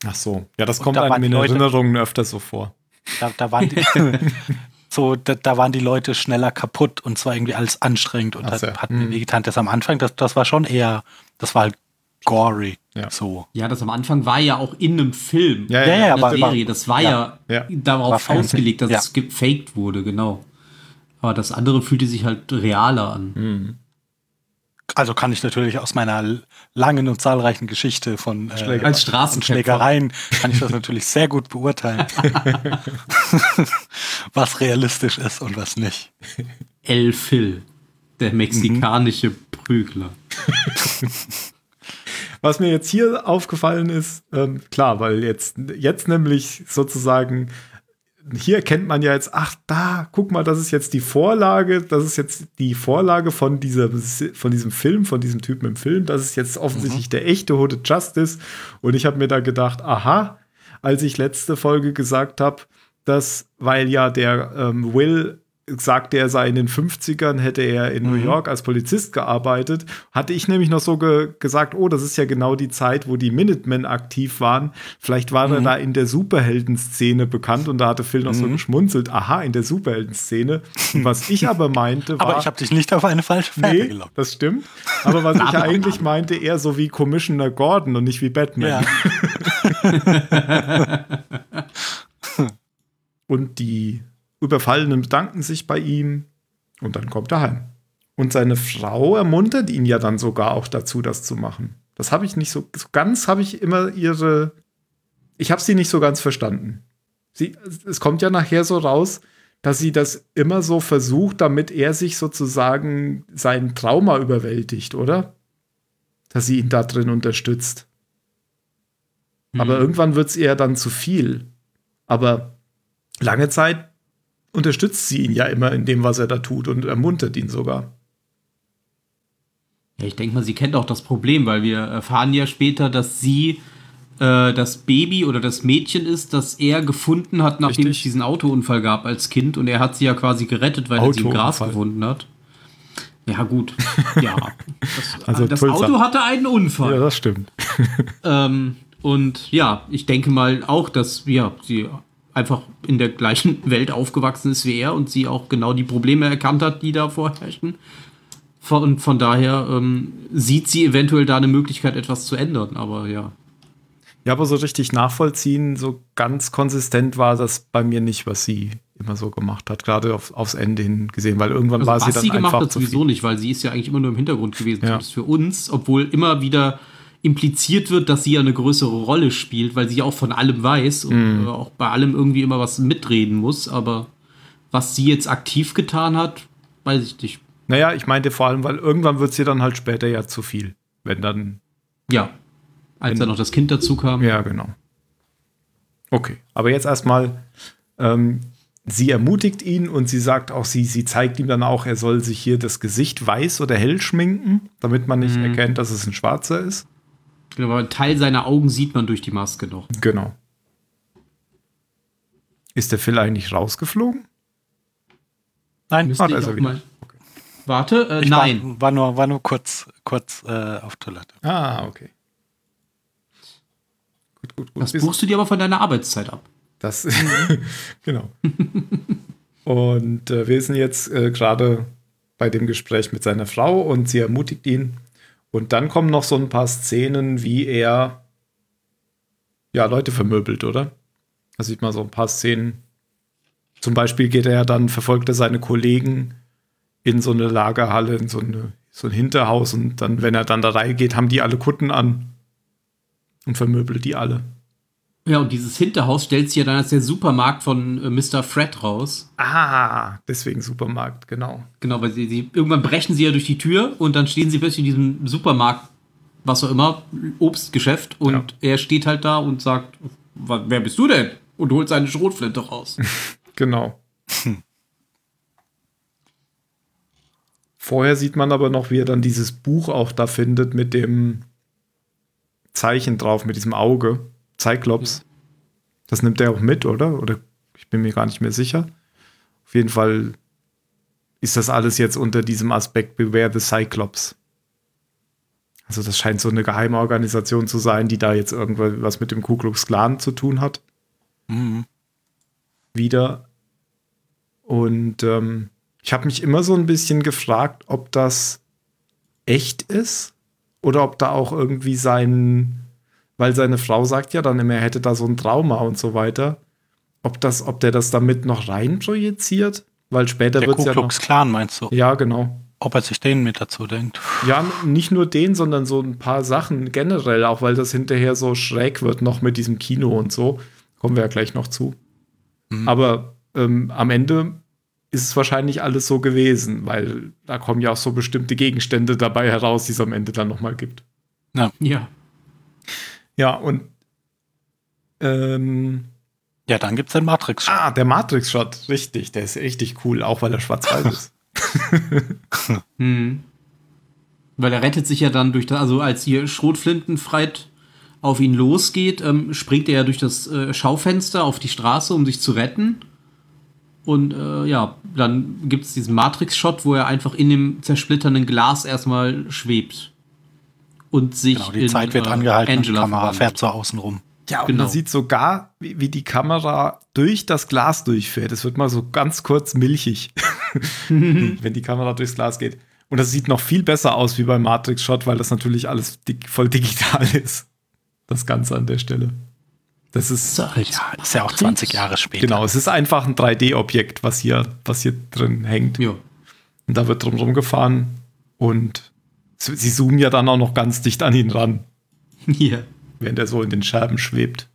Ach so. Ja, das Und kommt da einem in Leute- Erinnerungen öfter so vor. Da, da waren die, so, da, da waren die Leute schneller kaputt und zwar irgendwie alles anstrengend und Ach hat, so, hat mir wehgetan. Das am Anfang, das, das war schon eher, das war halt gory. Ja. So. Ja, das am Anfang war ja auch in einem Film. Ja, Ja, ja, in der aber- Serie. Das war ja, Ja. War darauf ausgelegt, dass Ja. es gefaked wurde, genau. Aber das andere fühlte sich halt realer an. Mhm. Also kann ich natürlich aus meiner langen und zahlreichen Geschichte von äh, Als und Straßenkämpfer. Schlägereien kann ich das natürlich sehr gut beurteilen, was realistisch ist und was nicht. El Phil, der mexikanische Prügler. Was mir jetzt hier aufgefallen ist, ähm, klar, weil jetzt, jetzt nämlich sozusagen, hier erkennt man ja jetzt, ach, da, guck mal, das ist jetzt die Vorlage, das ist jetzt die Vorlage von, dieser, von diesem Film, von diesem Typen im Film, das ist jetzt offensichtlich der echte Hooded Justice. Und ich habe mir da gedacht, aha, als ich letzte Folge gesagt habe, dass, weil ja der ähm, Will sagte, er sei in den 50ern, hätte er in New York als Polizist gearbeitet, hatte ich nämlich noch so ge gesagt, oh, das ist ja genau die Zeit, wo die Minutemen aktiv waren. Vielleicht war er da in der Superhelden-Szene bekannt und da hatte Phil noch so geschmunzelt, aha, in der Superhelden-Szene. Was ich aber meinte, war. Aber ich habe dich nicht auf eine falsche Fährte Nee, gelockt. das stimmt. Aber was ich eigentlich meinte, eher so wie Commissioner Gordon und nicht wie Batman. Ja. Und die Überfallenen bedanken sich bei ihm und dann kommt er heim. Und seine Frau ermuntert ihn ja dann sogar auch dazu, das zu machen. Das habe ich nicht so, so ganz, habe ich immer ihre, ich habe sie nicht so ganz verstanden. Sie, es kommt ja nachher so raus, dass sie das immer so versucht, damit er sich sozusagen sein Trauma überwältigt, oder? Dass sie ihn da drin unterstützt. Aber irgendwann wird es eher dann zu viel. Aber lange Zeit unterstützt sie ihn ja immer in dem, was er da tut und ermuntert ihn sogar. Ja, ich denke mal, sie kennt auch das Problem, weil wir erfahren ja später, dass sie äh, das Baby oder das Mädchen ist, das er gefunden hat, nachdem Richtig. es diesen Autounfall gab als Kind. Und er hat sie ja quasi gerettet, weil er sie im Gras gefunden hat. Ja, gut. Ja. Das, Also das. Auto hatte einen Unfall. Ja, das stimmt. Ähm, und ja, ich denke mal auch, dass ja, sie einfach in der gleichen Welt aufgewachsen ist wie er und sie auch genau die Probleme erkannt hat, die da vorherrschen. Von, und von daher ähm, sieht sie eventuell da eine Möglichkeit, etwas zu ändern. Aber ja. Ja, aber so richtig nachvollziehen, so ganz konsistent war das bei mir nicht, was sie immer so gemacht hat, gerade auf, aufs Ende hin gesehen, weil irgendwann Also war sie was dann sie gemacht einfach hat, sowieso nicht, weil sie ist ja eigentlich immer nur im Hintergrund gewesen, Ja. zumindest für uns, obwohl immer wieder impliziert wird, dass sie ja eine größere Rolle spielt, weil sie ja auch von allem weiß und Mhm. äh, auch bei allem irgendwie immer was mitreden muss. Aber was sie jetzt aktiv getan hat, weiß ich nicht. Naja, ich meinte vor allem, weil irgendwann wird sie dann halt später ja zu viel. Wenn dann, Ja. Als dann noch das Kind dazu kam. ja, genau. Okay, aber jetzt erstmal, ähm, sie ermutigt ihn und sie sagt auch, sie, sie zeigt ihm dann auch, er soll sich hier das Gesicht weiß oder hell schminken, damit man Mhm. nicht erkennt, dass es ein Schwarzer ist. Genau, aber einen Teil seiner Augen sieht man durch die Maske noch. Genau. Ist der Phil eigentlich rausgeflogen? Nein, Müsste Ah, da ist er wieder. mal. Warte, äh, ich nein. War, war, nur, war nur kurz, kurz äh, auf Toilette. Ah, okay. Gut, gut, gut. Das Bis- buchst du dir aber von deiner Arbeitszeit ab. Das, genau. Und äh, wir sind jetzt äh, gerade bei dem Gespräch mit seiner Frau und sie ermutigt ihn. Und dann kommen noch so ein paar Szenen, wie er ja Leute vermöbelt, oder? Da sieht man so ein paar Szenen. Zum Beispiel geht er ja dann, verfolgt er seine Kollegen in so eine Lagerhalle, in so, eine, so ein Hinterhaus und dann, wenn er dann da reingeht, haben die alle Kutten an und vermöbelt die alle. Ja, und dieses Hinterhaus stellt sich ja dann als der Supermarkt von äh, Mr. Fred raus. Ah, deswegen Supermarkt, genau. Genau, weil sie, sie irgendwann brechen sie ja durch die Tür und dann stehen sie plötzlich in diesem Supermarkt, was auch immer, Obstgeschäft und er steht halt da und sagt, "Wa- wer bist du denn? Und holt seine Schrotflinte raus. Genau. Vorher sieht man aber noch, wie er dann dieses Buch auch da findet mit dem Zeichen drauf, mit diesem Auge. Cyclops. Das nimmt er auch mit, oder? Oder ich bin mir gar nicht mehr sicher. Auf jeden Fall ist das alles jetzt unter diesem Aspekt Beware the Cyclops. Also das scheint so eine geheime Organisation zu sein, die da jetzt irgendwas mit dem Ku Klux Klan zu tun hat Mhm. wieder. Und ähm, ich habe mich immer so ein bisschen gefragt, ob das echt ist oder ob da auch irgendwie sein, weil seine Frau sagt ja dann immer, er hätte da so ein Trauma und so weiter, ob das, ob der das damit noch rein projiziert, weil später wird es ja noch. Klux Klan meinst du? Ja, genau. Ob er sich den mit dazu denkt? Ja, nicht nur den, sondern so ein paar Sachen generell, auch weil das hinterher so schräg wird, noch mit diesem Kino und so. Kommen wir ja gleich noch zu. Aber ähm, am Ende ist es wahrscheinlich alles so gewesen, weil da kommen ja auch so bestimmte Gegenstände dabei heraus, die es am Ende dann nochmal gibt. ja. Ja, und ähm, Ja, dann gibt's den Matrix. ah, der Matrix-Shot, richtig, der ist richtig cool, auch weil er schwarz-weiß ist. Hm. Weil er rettet sich ja dann durch das, also als hier Schrotflintenfreit auf ihn losgeht, ähm, springt er ja durch das äh, Schaufenster auf die Straße, um sich zu retten. Und äh, ja, dann gibt es diesen Matrix-Shot, wo er einfach in dem zersplitternden Glas erstmal schwebt. Und sich Genau, die in, Zeit wird äh, angehalten und die Angela Kamera verwandelt. fährt so außen rum. Ja, und Genau. man sieht sogar, wie, wie die Kamera durch das Glas durchfährt. Es wird mal so ganz kurz milchig, wenn die Kamera durchs Glas geht. Und das sieht noch viel besser aus wie beim Matrix-Shot, weil das natürlich alles dig voll digital ist. Das Ganze an der Stelle. Das ist, So, als Ja, ist ja auch 20 Jahre später. genau, es ist einfach ein 3D-Objekt, was hier, was hier drin hängt. Ja. Und da wird drum rumgefahren und sie zoomen ja dann auch noch ganz dicht an ihn ran, Hier. während er so in den Scherben schwebt.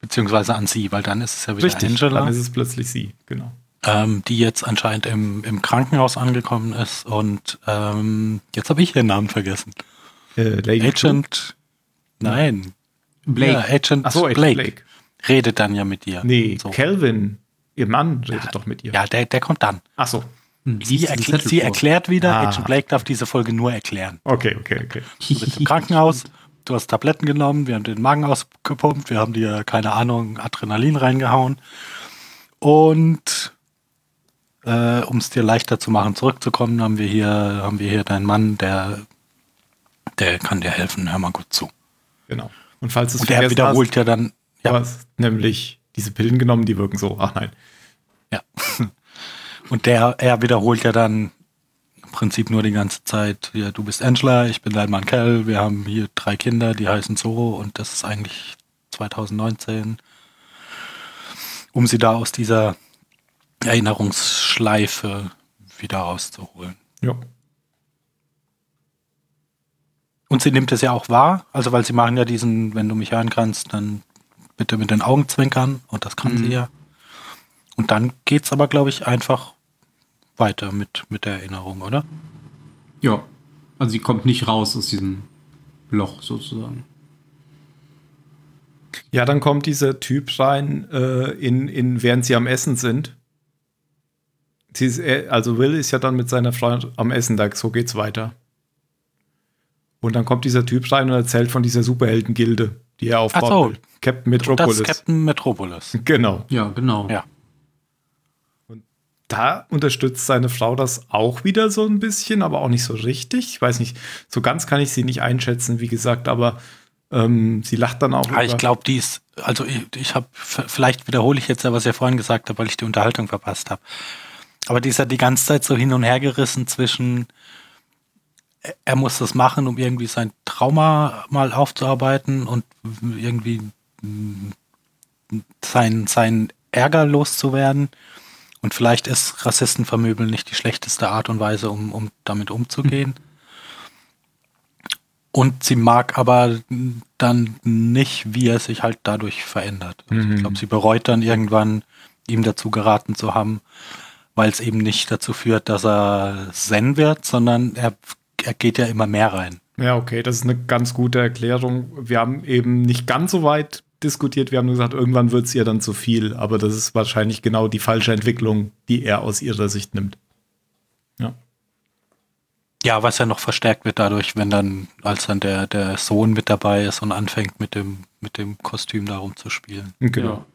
Beziehungsweise an sie, weil dann ist es ja wieder Richtig, Angela, dann ist es plötzlich sie, genau. ähm, die jetzt anscheinend im, im Krankenhaus angekommen ist. Und ähm, jetzt habe ich ihren Namen vergessen. Äh, Agent. Nein. Blake. Ja, Agent so, Blake, Blake. redet dann ja mit ihr. Nee, So. Calvin, ihr Mann, redet doch mit ihr. Ja, der, der kommt dann. Ach so. Und Sie, erkl sie erklärt wieder, Ah. Agent Blake darf diese Folge nur erklären. Okay, okay, okay. Du bist im Krankenhaus, du hast Tabletten genommen, wir haben den Magen ausgepumpt, wir haben dir, keine Ahnung, Adrenalin reingehauen. Und äh, um es dir leichter zu machen, zurückzukommen, haben wir hier, haben wir hier deinen Mann, der, der kann dir helfen, hör mal gut zu. Genau. Und falls es Und er wiederholt ja dann, ja. ja, was, nämlich diese Pillen genommen, die wirken so. Ach nein. ja. Und der, er wiederholt ja dann im Prinzip nur die ganze Zeit, ja, du bist Angela, ich bin dein Mann Cal, wir haben hier drei Kinder, die heißen so und das ist eigentlich 2019, um sie da aus dieser Erinnerungsschleife wieder rauszuholen. Ja. Und sie nimmt es ja auch wahr, also weil sie machen ja diesen, wenn du mich hören kannst, dann bitte mit den Augen zwinkern und das kann sie ja. Und dann geht's aber, glaube ich, einfach weiter mit, mit der Erinnerung, oder? Ja. Also sie kommt nicht raus aus diesem Loch sozusagen. Ja, dann kommt dieser Typ rein, äh, in, in, während sie am Essen sind. Sie ist, äh, also Will ist ja dann mit seiner Frau am Essen, da so geht's weiter. Und dann kommt dieser Typ rein und erzählt von dieser Superhelden-Gilde, die er aufbaut. so. will. Captain Das Metropolis. ist Captain Metropolis. genau. Ja, genau. Ja. Da unterstützt seine Frau das auch wieder so ein bisschen, aber auch nicht so richtig. Ich weiß nicht, so ganz kann ich sie nicht einschätzen, wie gesagt, aber ähm, sie lacht dann auch. Ah, ich glaube, die ist, also ich, ich habe, vielleicht wiederhole ich jetzt ja, was ich ja vorhin gesagt habe, weil ich die Unterhaltung verpasst habe. Aber die ist ja die ganze Zeit so hin und her gerissen zwischen, er- er muss das machen, um irgendwie sein Trauma mal aufzuarbeiten und irgendwie mm, sein, sein Ärger loszuwerden. Und vielleicht ist Rassistenvermöbeln nicht die schlechteste Art und Weise, um, um damit umzugehen. Und sie mag aber dann nicht, wie er sich halt dadurch verändert. Also Ich glaube, sie bereut dann irgendwann, ihm dazu geraten zu haben, weil es eben nicht dazu führt, dass er Zen wird, sondern er, er geht ja immer mehr rein. Ja, okay, das ist eine ganz gute Erklärung. Wir haben eben nicht ganz so weit diskutiert. Wir haben nur gesagt, irgendwann wird es ihr dann zu viel. Aber das ist wahrscheinlich genau die falsche Entwicklung, die er aus ihrer Sicht nimmt. Ja. Ja, was ja noch verstärkt wird dadurch, wenn dann, als dann der, der Sohn mit dabei ist und anfängt mit dem, mit dem Kostüm da rumzuspielen. Genau. Ja.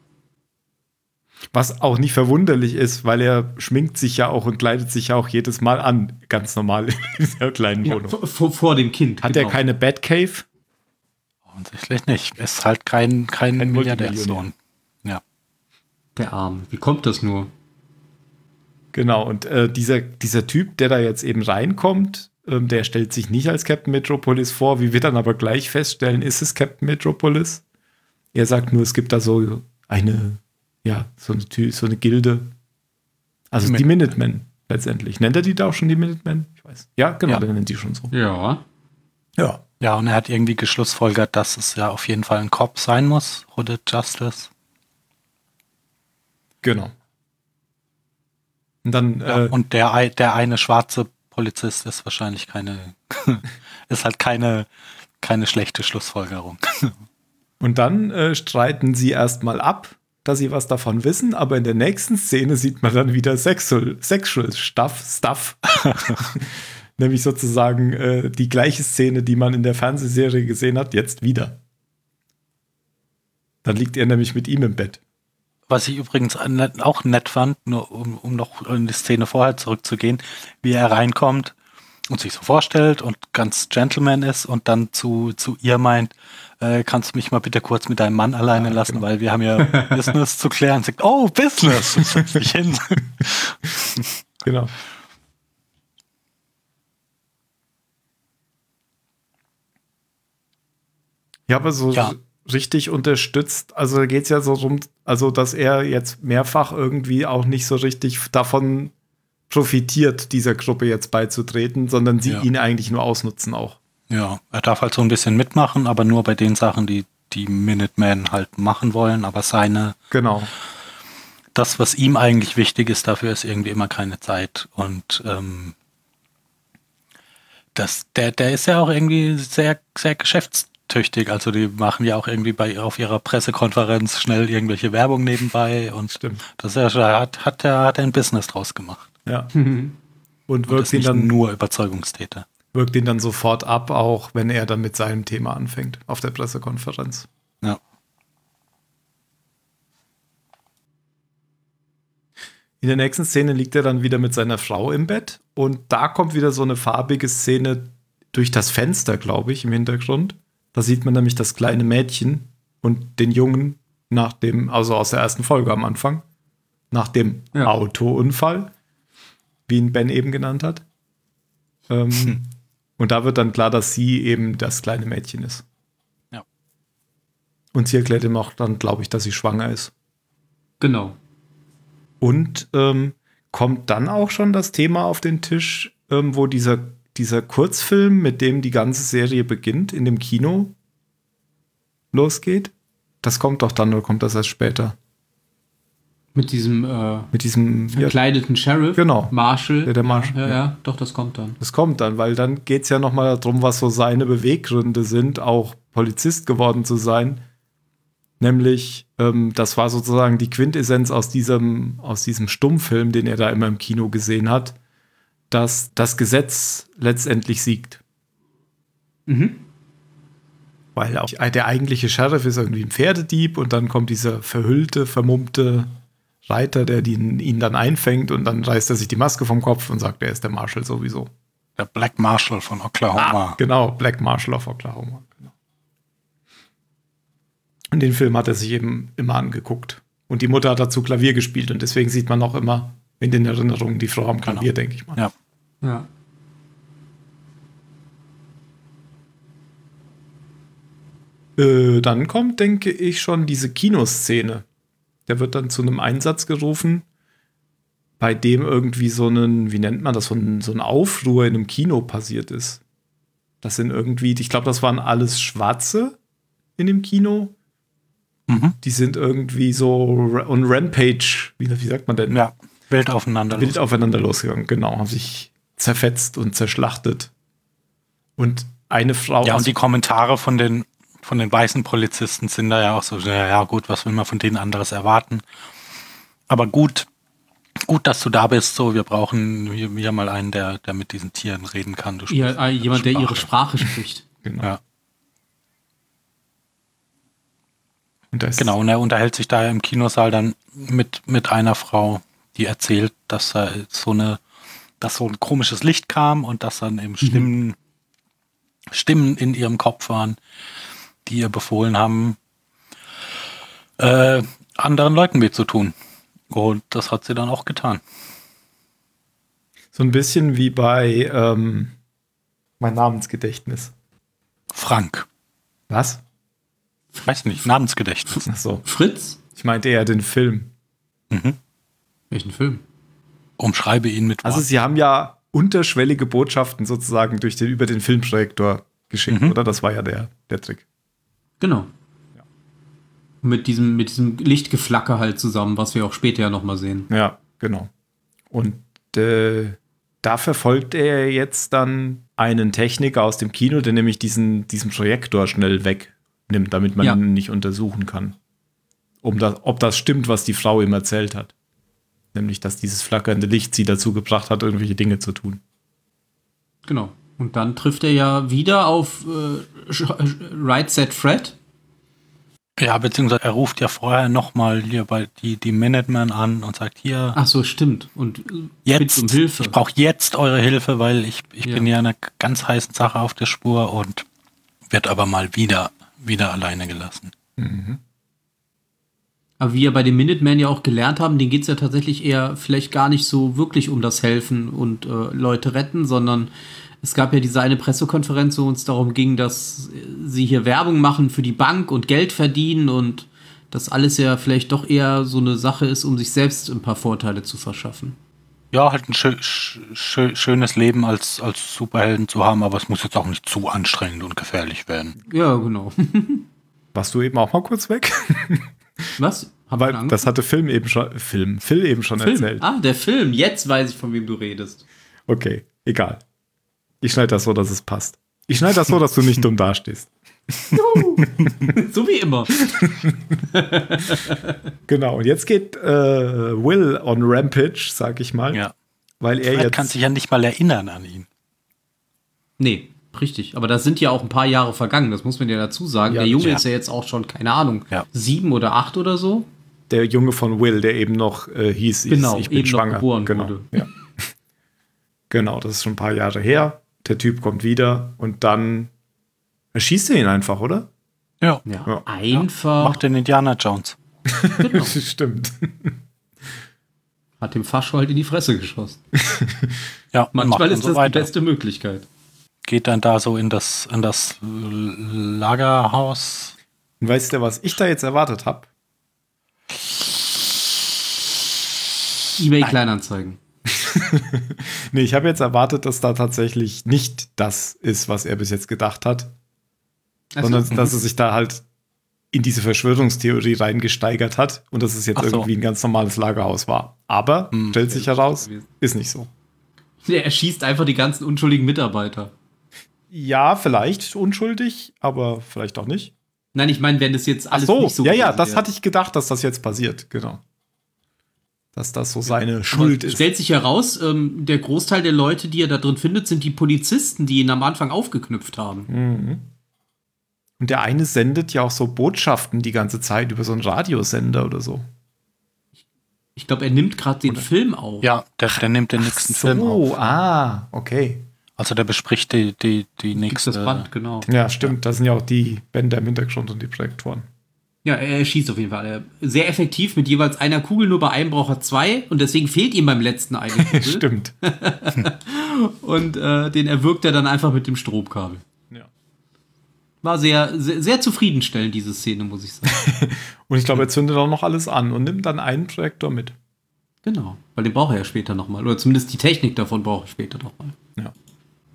Was auch nicht verwunderlich ist, weil er schminkt sich ja auch und kleidet sich ja auch jedes Mal an, ganz normal in dieser kleinen Ja, Wohnung. vor, vor, vor dem Kind. Hat genau. er keine Batcave? Offensichtlich nicht. Ist halt kein, kein, Kein Milliardärsohn. Ja. Der Arm. Wie kommt das nur? Genau, und äh, dieser, dieser Typ, der da jetzt eben reinkommt, ähm, der stellt sich nicht als Captain Metropolis vor. Wie wir dann aber gleich feststellen, ist es Captain Metropolis. Er sagt nur, es gibt da so eine, ja, so eine, so eine Gilde. Also Min- die Minutemen letztendlich. Nennt er die da auch schon die Minutemen? Ich weiß. Ja, genau, Ja. der nennt die schon so. Ja. Ja. Ja, und er hat irgendwie geschlussfolgert, dass es ja auf jeden Fall ein Cop sein muss, Hooded Justice. Genau. Und dann, Ja, äh, und der, der eine schwarze Polizist ist wahrscheinlich keine, ist halt keine, keine schlechte Schlussfolgerung. Und dann äh, streiten sie erstmal ab, dass sie was davon wissen, aber in der nächsten Szene sieht man dann wieder Sexual, Sexual Stuff, Stuff. Nämlich sozusagen äh, die gleiche Szene, die man in der Fernsehserie gesehen hat, jetzt wieder. Dann liegt er nämlich mit ihm im Bett. Was ich übrigens auch nett fand, nur um, um noch in die Szene vorher zurückzugehen, wie er reinkommt und sich so vorstellt und ganz Gentleman ist und dann zu, zu ihr meint, äh, kannst du mich mal bitte kurz mit deinem Mann alleine Ja, lassen, genau. weil wir haben ja Business zu klären. Sagt, oh, Business! Setzt sich hin. Genau. Ja, aber so Ja. richtig unterstützt, also da geht es ja so rum, also dass er jetzt mehrfach irgendwie auch nicht so richtig davon profitiert, dieser Gruppe jetzt beizutreten, sondern sie Ja. ihn eigentlich nur ausnutzen auch. Ja, er darf halt so ein bisschen mitmachen, aber nur bei den Sachen, die die Minutemen halt machen wollen. Aber seine, Genau. das, was ihm eigentlich wichtig ist, dafür ist irgendwie immer keine Zeit. Und ähm, das, der, der ist ja auch irgendwie sehr, sehr geschäftstüchtig. Also die machen ja auch irgendwie bei auf ihrer Pressekonferenz schnell irgendwelche Werbung nebenbei und Stimmt. das ist ja, hat, hat er hat er ein Business draus gemacht. Ja. Und Und wirkt ist ihn, dann, nur Überzeugungstäter. wirkt ihn dann sofort ab, auch wenn er dann mit seinem Thema anfängt auf der Pressekonferenz. Ja. In der nächsten Szene liegt er dann wieder mit seiner Frau im Bett und da kommt wieder so eine farbige Szene durch das Fenster, glaube ich, im Hintergrund. Da sieht man nämlich das kleine Mädchen und den Jungen nach dem, also aus der ersten Folge am Anfang, nach dem Ja. Autounfall, wie ihn Ben eben genannt hat. Ähm, Und da wird dann klar, dass sie eben das kleine Mädchen ist. Ja. Und sie erklärt ihm auch dann, glaube ich, dass sie schwanger ist. Genau. Und ähm, kommt dann auch schon das Thema auf den Tisch, ähm, wo dieser, dieser Kurzfilm, mit dem die ganze Serie beginnt, in dem Kino losgeht. Das kommt doch dann oder kommt das erst später? Mit diesem äh, Mit diesem. Ja, verkleideten Sheriff. Genau. Marshall. Der- der Marshall, Ja, ja, ja. ja, doch, das kommt dann. das kommt dann, weil dann geht es ja noch mal darum, was so seine Beweggründe sind, auch Polizist geworden zu sein. Nämlich, ähm, das war sozusagen die Quintessenz aus diesem, aus diesem Stummfilm, den er da immer im Kino gesehen hat, dass das Gesetz letztendlich siegt. Mhm. Weil auch der eigentliche Sheriff ist irgendwie ein Pferdedieb und dann kommt dieser verhüllte, vermummte Reiter, der den, ihn dann einfängt und dann reißt er sich die Maske vom Kopf und sagt, er ist der Marshall sowieso. Der Black Marshall von Oklahoma. Genau, Black Marshall of Oklahoma. Genau. Und den Film hat er sich eben immer angeguckt. Und die Mutter hat dazu Klavier gespielt und deswegen sieht man auch immer in den Erinnerungen die Frau am Klavier, denke ich mal. Ja. Ja. Äh, dann kommt, denke ich, schon diese Kinoszene. Der wird dann zu einem Einsatz gerufen, bei dem irgendwie so ein, wie nennt man das, so ein, so ein Aufruhr in einem Kino passiert ist. Das sind irgendwie, ich glaube, das waren alles Schwarze in dem Kino. Mhm. Die sind irgendwie so on Rampage, wie, wie sagt man denn? Ja. Wild aufeinander. Wild aufeinander losgegangen, genau, haben sich zerfetzt und zerschlachtet. Und eine Frau Ja, und die Kommentare von den, von den weißen Polizisten sind da ja auch so, ja, ja gut, was will man von denen anderes erwarten? Aber gut, gut, dass du da bist, so, wir brauchen hier, hier mal einen, der, der mit diesen Tieren reden kann. Du sprichst äh, jemand, der ihre Sprache. Sprache spricht. genau. Ja. Und Genau, und er unterhält sich da im Kinosaal dann mit, mit einer Frau, die erzählt, dass er so eine, dass so ein komisches Licht kam und dass dann eben Stimmen, Stimmen in ihrem Kopf waren, die ihr befohlen haben, äh, anderen Leuten weh zu tun. Und das hat sie dann auch getan. So ein bisschen wie bei ähm, mein Namensgedächtnis. Frank. Was? Weiß nicht, Namensgedächtnis. Ach so. Fritz? Ich meinte eher den Film. Mhm. Welchen Film? Umschreibe ihn mit Also Worten. sie haben ja unterschwellige Botschaften sozusagen durch den, über den Filmprojektor geschickt, Mhm. oder? Das war ja der, der Trick. Genau. Mit diesem, mit diesem Lichtgeflacker halt zusammen, was wir auch später ja nochmal sehen. Ja, genau. Und äh, da verfolgt er jetzt dann einen Techniker aus dem Kino, der nämlich diesen, diesen Projektor schnell wegnimmt, damit man Ja. ihn nicht untersuchen kann. Um das, ob das stimmt, was die Frau ihm erzählt hat. Nämlich, dass dieses flackernde Licht sie dazu gebracht hat, irgendwelche Dinge zu tun. Genau. Und dann trifft er ja wieder auf äh, Right Set Fred. Ja, beziehungsweise er ruft ja vorher nochmal hier bei die, die Minutemen an und sagt, hier, Ach so, stimmt. Und äh, jetzt, um Hilfe. ich brauche jetzt eure Hilfe, weil ich, ich Ja. bin ja einer ganz heißen Sache auf der Spur und wird aber mal wieder, wieder alleine gelassen. Aber wie wir bei den Minutemen ja auch gelernt haben, denen geht es ja tatsächlich eher vielleicht gar nicht so wirklich um das Helfen und äh, Leute retten, sondern es gab ja diese eine Pressekonferenz, wo uns darum ging, dass sie hier Werbung machen für die Bank und Geld verdienen und das alles ja vielleicht doch eher so eine Sache ist, um sich selbst ein paar Vorteile zu verschaffen. Ja, halt ein schö schö schönes Leben als, als Superhelden zu haben, aber es muss jetzt auch nicht zu anstrengend und gefährlich werden. Ja, genau. Warst du eben auch mal kurz weg? Was? Hab ich Weil das hatte Film eben schon, Film, Phil eben schon Film. erzählt. Ah, der Film. Jetzt weiß ich, von wem du redest. Okay, egal. Ich schneide das so, dass es passt. Ich schneide das so, dass du nicht dumm dastehst. so wie immer. Genau, und jetzt geht äh, Will on Rampage, sag ich mal. Ja. weil er Fred jetzt. kann sich ja nicht mal erinnern an ihn. Nee, richtig. Aber da sind ja auch ein paar Jahre vergangen, das muss man ja dazu sagen. Ja, der Junge ja. ist ja jetzt auch schon, keine Ahnung, Ja. sieben oder acht oder so. der Junge von Will, der eben noch äh, hieß, ich, Genau, ich bin eben noch schwanger. geboren genau. wurde. Ja. genau, das ist schon ein paar Jahre her. Der Typ kommt wieder und dann erschießt er ihn einfach, oder? Ja. Ja, Ja. einfach. Macht den Indiana Jones. Genau. Stimmt. Hat dem Fascho halt in die Fresse geschossen. Ja, macht Manchmal ist so das weiter. die beste Möglichkeit. Geht dann da so in das, in das Lagerhaus. Und weißt du, was ich da jetzt erwartet habe? eBay Kleinanzeigen. Nee, ich habe jetzt erwartet, dass da tatsächlich nicht das ist, was er bis jetzt gedacht hat, Ach so. sondern dass er sich da halt in diese Verschwörungstheorie reingesteigert hat und dass es jetzt so. irgendwie ein ganz normales Lagerhaus war. Aber Hm. stellt sich heraus, ist nicht so. Der erschießt einfach die ganzen unschuldigen Mitarbeiter. Ja, vielleicht unschuldig, aber vielleicht auch nicht. Nein, ich meine, wenn das jetzt Ach alles so, nicht so ja, ja, das wäre. hatte ich gedacht, dass das jetzt passiert, genau. Dass das so seine Schuld Es ist. stellt sich heraus, ähm, der Großteil der Leute, die er da drin findet, sind die Polizisten, die ihn am Anfang aufgeknüpft haben. Mhm. Und der eine sendet ja auch so Botschaften die ganze Zeit über so einen Radiosender oder so. Ich glaube, er nimmt gerade den Film auf. Ja, der, der nimmt den nächsten Film auf. ah, okay. Also der bespricht die, die, die nächste. das Band, genau. Ja, stimmt. Da sind ja auch die Bänder im Hintergrund und die Projektoren. Ja, er schießt auf jeden Fall. Sehr effektiv mit jeweils einer Kugel, nur bei einem braucht er zwei und deswegen fehlt ihm beim letzten eine Kugel. Stimmt. Und äh, den erwürgt er dann einfach mit dem Stromkabel. Ja. War sehr, sehr, sehr zufriedenstellend, diese Szene, muss ich sagen. Und ich glaube, er zündet auch noch alles an und nimmt dann einen Projektor mit. genau. Weil den braucht er ja später nochmal. Oder zumindest die Technik davon braucht er später nochmal. Ja.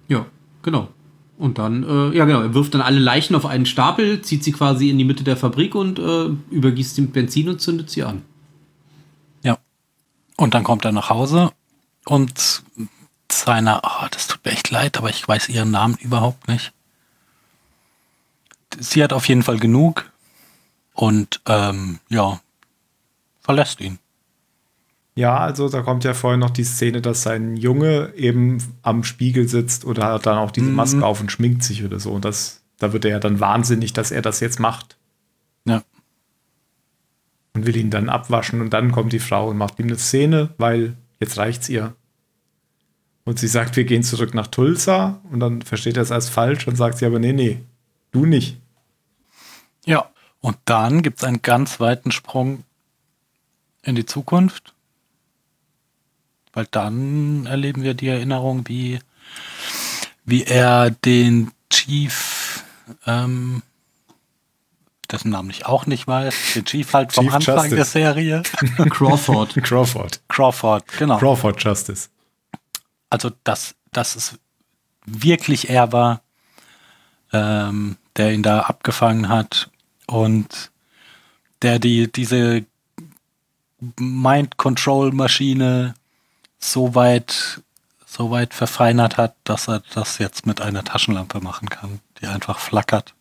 Ja, genau. Und dann, äh, ja genau, er wirft dann alle Leichen auf einen Stapel, zieht sie quasi in die Mitte der Fabrik und äh, übergießt sie mit Benzin und zündet sie an. Ja. Und dann kommt er nach Hause und seiner, oh, das tut mir echt leid, aber ich weiß ihren Namen überhaupt nicht. Sie hat auf jeden Fall genug und ähm, ja, verlässt ihn. Ja, also da kommt ja vorher noch die Szene, dass sein Junge eben am Spiegel sitzt oder hat dann auch diese Maske auf und schminkt sich oder so. Und das, da wird er ja dann wahnsinnig, dass er das jetzt macht Ja. und will ihn dann abwaschen. Und dann kommt die Frau und macht ihm eine Szene, weil jetzt reicht's ihr. Und sie sagt, wir gehen zurück nach Tulsa. Und dann versteht er es als falsch und sagt sie aber, nee, nee, du nicht. Ja. Und dann gibt es einen ganz weiten Sprung in die Zukunft. Weil dann erleben wir die Erinnerung, wie, wie er den Chief, ähm, dessen Namen ich auch nicht weiß, den Chief halt vom Chief Anfang Justice. der Serie. Crawford. Crawford. Crawford, genau. Crawford Justice. also dass, dass es wirklich er war, ähm, der ihn da abgefangen hat und der die diese Mind-Control-Maschine so weit, so weit verfeinert hat, dass er das jetzt mit einer Taschenlampe machen kann, die einfach flackert.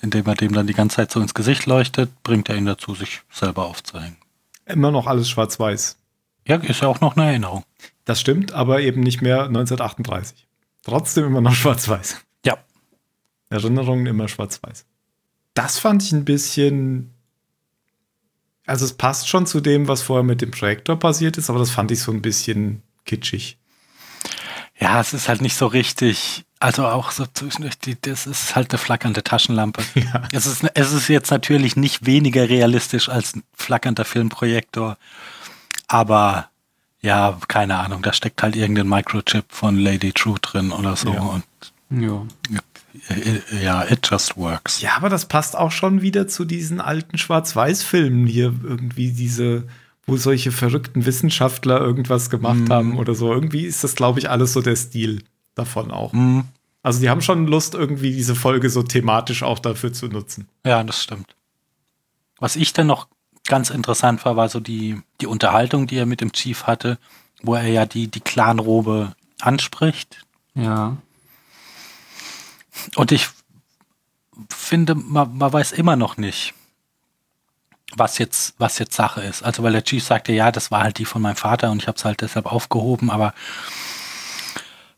Indem er dem dann die ganze Zeit so ins Gesicht leuchtet, bringt er ihn dazu, sich selber aufzuhängen. Immer noch alles schwarz-weiß. Ja, ist ja auch noch eine Erinnerung. Das stimmt, aber eben nicht mehr 1938. Trotzdem immer noch schwarz-weiß. Ja. Erinnerungen immer schwarz-weiß. Das fand ich ein bisschen. Also, es passt schon zu dem, was vorher mit dem Projektor passiert ist, aber das fand ich so ein bisschen kitschig. Ja, es ist halt nicht so richtig. Also auch so zwischendurch, die, das ist halt eine flackernde Taschenlampe. Es, ist, es ist jetzt natürlich nicht weniger realistisch als ein flackernder Filmprojektor. Aber ja, keine Ahnung, da steckt halt irgendein Microchip von Lady True drin oder so. Ja. Und Ja. Äh, ja, it just works. Ja, aber das passt auch schon wieder zu diesen alten Schwarz-Weiß-Filmen hier. Irgendwie diese, wo solche verrückten Wissenschaftler irgendwas gemacht haben oder so. Irgendwie ist das, glaube ich, alles so der Stil davon auch. Mhm. Also, die haben schon Lust, irgendwie diese Folge so thematisch auch dafür zu nutzen. Ja, das stimmt. Was ich dann noch ganz interessant war, war so die, die Unterhaltung, die er mit dem Chief hatte, wo er ja die, die Clanrobe anspricht. Ja. Und ich finde, man, man weiß immer noch nicht, was jetzt, was jetzt Sache ist. Also weil der Chief sagte, ja, das war halt die von meinem Vater und ich habe es halt deshalb aufgehoben, aber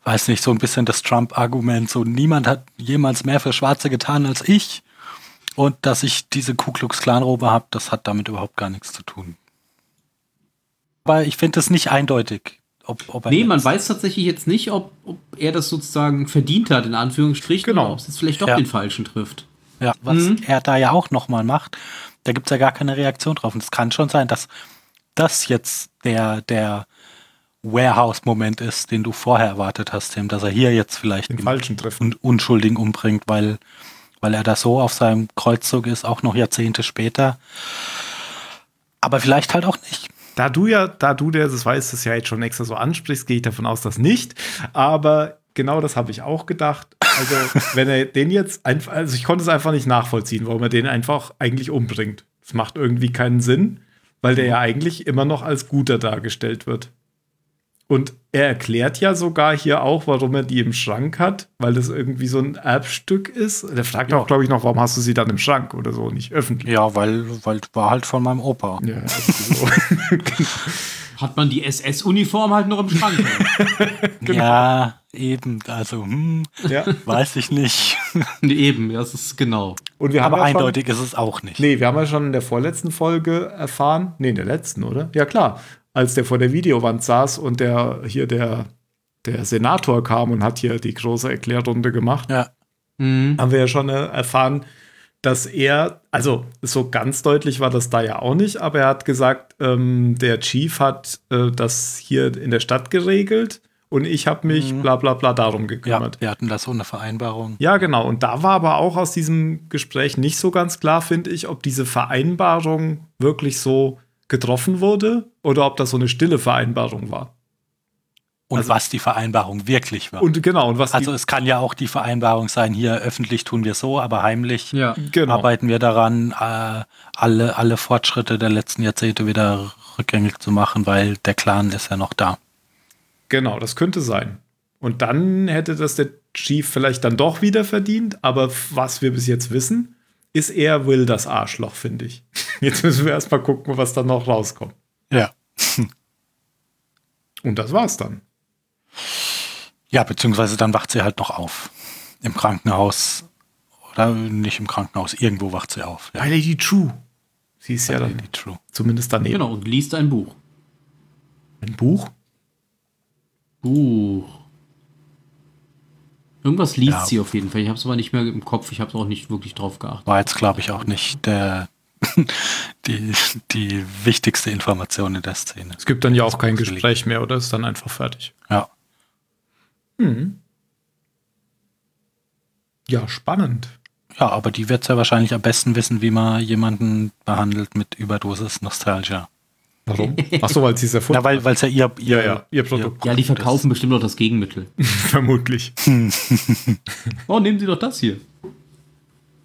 weiß nicht, so ein bisschen das Trump-Argument, so niemand hat jemals mehr für Schwarze getan als ich. Und dass ich diese Ku Klux Klan-Robe habe, das hat damit überhaupt gar nichts zu tun. Aber ich finde es nicht eindeutig. Ob, ob er Nee, man weiß tatsächlich jetzt nicht, ob, ob er das sozusagen verdient hat, in Anführungsstrichen, Genau. ob es jetzt vielleicht doch Ja. den Falschen trifft. Ja, was Mhm. er da ja auch nochmal macht, da gibt's ja gar keine Reaktion drauf. Und es kann schon sein, dass das jetzt der, der Warehouse-Moment ist, den du vorher erwartet hast, Tim, dass er hier jetzt vielleicht Den Falschen treffen. Un Unschuldigen umbringt, weil, weil er da so auf seinem Kreuzzug ist, auch noch Jahrzehnte später. Aber vielleicht halt auch nicht. Da du ja, da du der das weißt, das ja jetzt schon extra so ansprichst, gehe ich davon aus, dass nicht. Aber genau das habe ich auch gedacht. Also, wenn er den jetzt einfach, also ich konnte es einfach nicht nachvollziehen, warum er den einfach eigentlich umbringt. Das macht irgendwie keinen Sinn, weil der ja eigentlich immer noch als guter dargestellt wird. Und er erklärt ja sogar hier auch, warum er die im Schrank hat, weil das irgendwie so ein Erbstück ist. Der fragt auch, glaube ich, noch, warum hast du sie dann im Schrank oder so, nicht öffentlich. Ja, weil, weil war halt von meinem Opa. Ja, also so. Hat man die SS-Uniform halt noch im Schrank. Ja, eben. Also, hm, ja. weiß ich nicht. nee, eben, ja, das ist genau. Und wir haben Aber ja schon- eindeutig ist es auch nicht. Nee, wir haben ja schon in der vorletzten Folge erfahren, nee, in der letzten, oder? Ja, klar. Als der vor der Videowand saß und der hier der, der Senator kam und hat hier die große Erklärrunde gemacht, Ja. Mhm. haben wir ja schon äh, erfahren, dass er, also so ganz deutlich war das da ja auch nicht, aber er hat gesagt, ähm, der Chief hat äh, das hier in der Stadt geregelt und ich habe mich bla bla bla darum Ja, gekümmert. wir hatten da so eine Vereinbarung. Ja, genau. Und da war aber auch aus diesem Gespräch nicht so ganz klar, finde ich, ob diese Vereinbarung wirklich so getroffen wurde oder ob das so eine stille Vereinbarung war. Und Also- was die Vereinbarung wirklich war. Und genau, und was also die, es kann ja auch die Vereinbarung sein, hier öffentlich tun wir so, aber heimlich Ja. genau, arbeiten wir daran, äh, alle, alle Fortschritte der letzten Jahrzehnte wieder rückgängig zu machen, weil der Clan ist ja noch da. genau, das könnte sein. Und dann hätte das der Chief vielleicht dann doch wieder verdient, aber was wir bis jetzt wissen, ist er Will das Arschloch, finde ich. Jetzt müssen wir erstmal gucken, was dann noch rauskommt. Ja. Und das war's dann. Ja, beziehungsweise dann wacht sie halt noch auf. Im Krankenhaus. Oder nicht im Krankenhaus, irgendwo wacht sie auf. Bei Lady True. Sie ist ja dann Lady True. zumindest daneben. Genau, und liest ein Buch. Ein Buch? Buch. Irgendwas liest Ja. sie auf jeden Fall. Ich habe es aber nicht mehr im Kopf. Ich habe auch nicht wirklich drauf geachtet. War jetzt, glaube ich, auch nicht der, die, die wichtigste Information in der Szene. Es gibt dann ja auch kein. Gespräch mehr, oder? Ist dann einfach fertig. Ja. Ja, spannend. Ja, aber die wird ja wahrscheinlich am besten wissen, wie man jemanden behandelt mit Überdosis Nostalgia. Warum? Ach so, weil sie es erfunden Ja, weil weil es ja ihr, ihr, Ja, ja, ihr Produkt. Ja, die verkaufen bestimmt auch das Gegenmittel. Vermutlich. Oh, nehmen Sie doch das hier.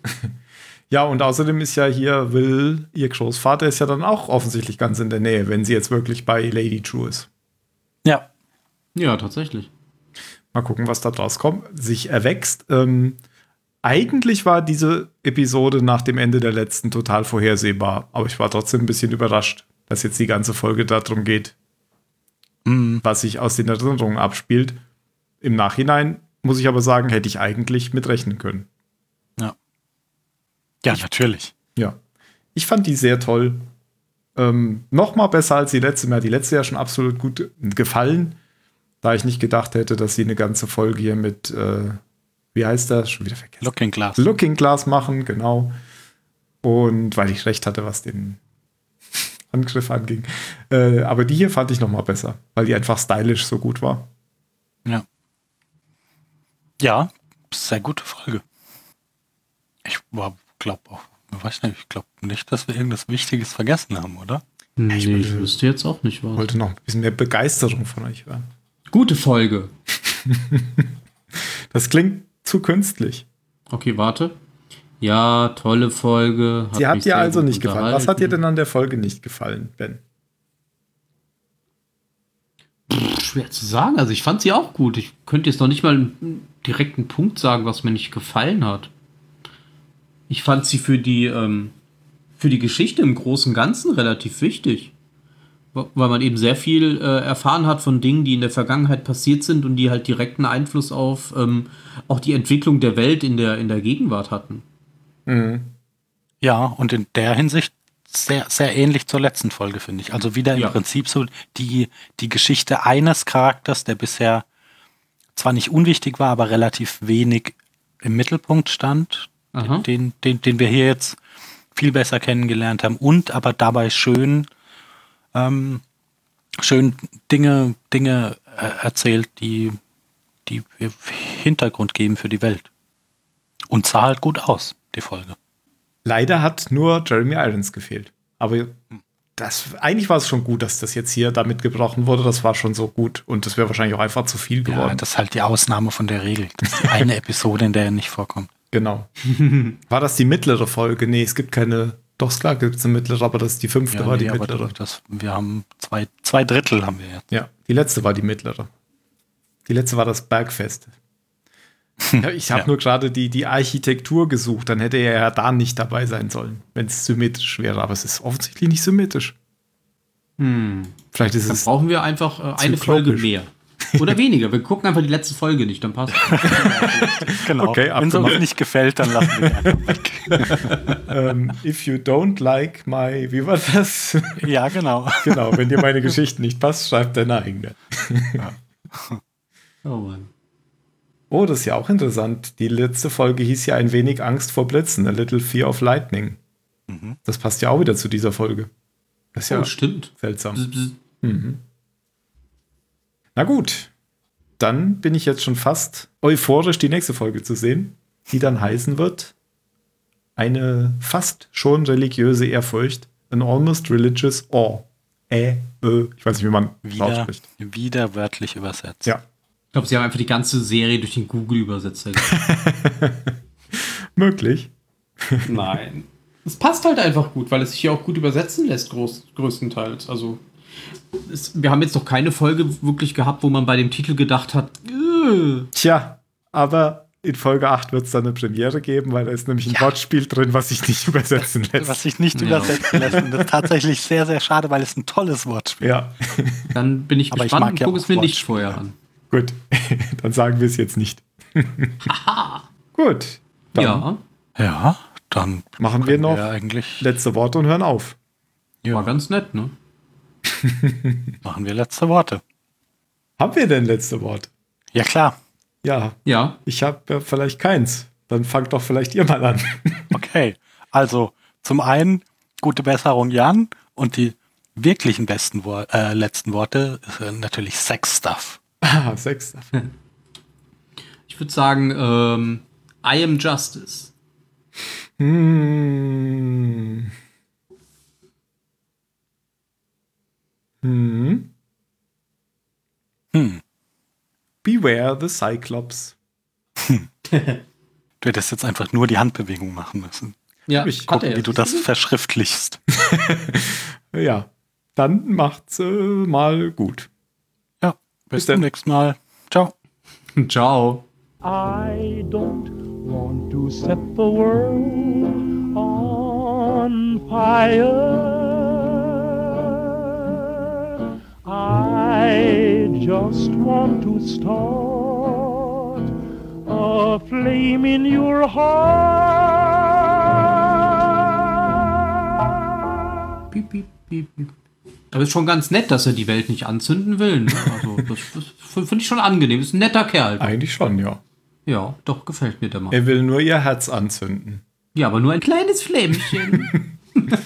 Ja, und außerdem ist ja hier Will, ihr Großvater ist ja dann auch offensichtlich ganz in der Nähe, wenn sie jetzt wirklich bei Lady True ist. Ja, Ja, tatsächlich. Mal gucken, was da draus kommt. Sich erwächst. Ähm, eigentlich war diese Episode nach dem Ende der letzten total vorhersehbar, aber ich war trotzdem ein bisschen überrascht, dass jetzt die ganze Folge darum geht, mm, was sich aus den Erinnerungen abspielt. Im Nachhinein muss ich aber sagen, hätte ich eigentlich mitrechnen können. ja, natürlich. Ja. Ich fand die sehr toll. Ähm, noch mal besser als die letzte. Mir hat die letzte ja schon absolut gut gefallen, da ich nicht gedacht hätte, dass sie eine ganze Folge hier mit, äh, wie heißt das? Schon wieder vergessen. Looking Glass. Looking Glass machen, genau. Und weil ich recht hatte, was den Angriff anging. Äh, aber die hier fand ich noch mal besser, weil die einfach stylisch so gut war. Ja. Ja, sehr gute Folge. Ich glaube auch, ich weiß nicht, ich glaube nicht, dass wir irgendwas Wichtiges vergessen haben, oder? Nee, ich, wollte- wüsste jetzt auch nicht was. Wollte noch ein bisschen mehr Begeisterung von euch hören. Gute Folge. Das klingt zu künstlich. Okay, warte. Ja, tolle Folge. Sie hat dir also nicht gefallen. Was hat dir denn an der Folge nicht gefallen, Ben? Schwer zu sagen. Also ich fand sie auch gut. Ich könnte jetzt noch nicht mal einen direkten Punkt sagen, was mir nicht gefallen hat. Ich fand sie für die, ähm, für die Geschichte im Großen und Ganzen relativ wichtig. Weil man eben sehr viel äh, erfahren hat von Dingen, die in der Vergangenheit passiert sind und die halt direkten Einfluss auf ähm, auch die Entwicklung der Welt in der, in der Gegenwart hatten. Ja, und in der Hinsicht sehr, sehr ähnlich zur letzten Folge, finde ich. Also wieder im Ja. Prinzip so die, die Geschichte eines Charakters, der bisher zwar nicht unwichtig war, aber relativ wenig im Mittelpunkt stand, den, den, den wir hier jetzt viel besser kennengelernt haben und aber dabei schön, ähm, schön Dinge, Dinge äh, erzählt, die, die Hintergrund geben für die Welt. Und sah halt gut aus, die Folge. Leider hat nur Jeremy Irons gefehlt. Aber das, eigentlich war es schon gut, dass das jetzt hier damit gebrochen wurde. Das war schon so gut. Und das wäre wahrscheinlich auch einfach zu viel Ja, geworden. das ist halt die Ausnahme von der Regel. Das ist die eine Episode, in der er nicht vorkommt. genau. war das die mittlere Folge? Nee, es gibt keine. Doch, ist klar, gibt es eine mittlere, aber das ist die fünfte, Ja, war die nee, aber mittlere. das, wir haben zwei, zwei Drittel haben wir jetzt. Ja, die letzte war die mittlere. Die letzte war das Bergfest. Ja, ich habe Ja. nur gerade die, die Architektur gesucht, dann hätte er ja da nicht dabei sein sollen, wenn es symmetrisch wäre. Aber es ist offensichtlich nicht symmetrisch. Hm. Vielleicht ist Dann es. brauchen wir einfach äh, eine Folge mehr. Oder weniger. Wir gucken einfach die letzte Folge nicht, dann passt. Genau. Okay, Wenn es uns nicht gefällt, dann lassen wir die einfach weg. ähm, if you don't like my. Wie war das? Ja, genau. genau, wenn dir meine Geschichte nicht passt, schreib deine eigene. Oh Mann. Oh, das ist ja auch interessant. Die letzte Folge hieß ja ein wenig Angst vor Blitzen, a little fear of lightning. Das passt ja auch wieder zu dieser Folge. Das ist ja Oh, stimmt. seltsam. Bzz. Na gut, dann bin ich jetzt schon fast euphorisch, die nächste Folge zu sehen, die dann heißen wird eine fast schon religiöse Ehrfurcht, an almost religious awe. Ä, ö, ich weiß nicht, wie man Wieder, ausspricht. wieder wörtlich übersetzt. Ja, glaube, sie haben einfach die ganze Serie durch den Google-Übersetzer gemacht. möglich. Nein. Es passt halt einfach gut, weil es sich ja auch gut übersetzen lässt, groß, größtenteils. Also, es, wir haben jetzt noch keine Folge wirklich gehabt, wo man bei dem Titel gedacht hat, "Äh." Tja, aber in Folge 8 wird es dann eine Premiere geben, weil da ist nämlich ein Wortspiel drin, was sich nicht übersetzen lässt. Was sich nicht Ja. übersetzen lässt. Und das ist tatsächlich sehr, sehr schade, weil es ein tolles Wortspiel ja, dann bin ich Aber ich gespannt mag und ja gucke es mir nicht vorher an. Gut. dann sagen wir es jetzt nicht. gut. Dann ja, Ja, dann machen wir noch eigentlich letzte Worte und hören auf. ja, war ganz nett, ne? machen wir letzte Worte. Haben wir denn letzte Worte? Ja, klar. Ja, Ja, ich habe ja vielleicht keins. Dann fangt doch vielleicht ihr mal an. Okay. Also, zum einen gute Besserung, Jan. Und die wirklichen besten Wor äh, letzten Worte ist äh, natürlich Sex-Stuff. Ah, sechs. ich würde sagen, ähm, I am Justice. Hm. Hm. Hm. Beware the Cyclops. Du hättest jetzt einfach nur die Handbewegung machen müssen. Ja, Ich er. wie du das verschriftlichst. Ja, dann macht's äh, mal gut. Ja, bis, Bis zum nächsten Mal. Ciao. Ciao. I don't want to set the world on fire. I just want to start a flame in your heart. Piep, piep, piep, piep. Aber ist schon ganz nett, dass er die Welt nicht anzünden will. Ne? Also, das, das finde ich schon angenehm. Ist ein netter Kerl. Eigentlich schon, ja. Ja, doch, gefällt mir der Mann. Er will nur ihr Herz anzünden. Ja, aber nur ein kleines Flämmchen.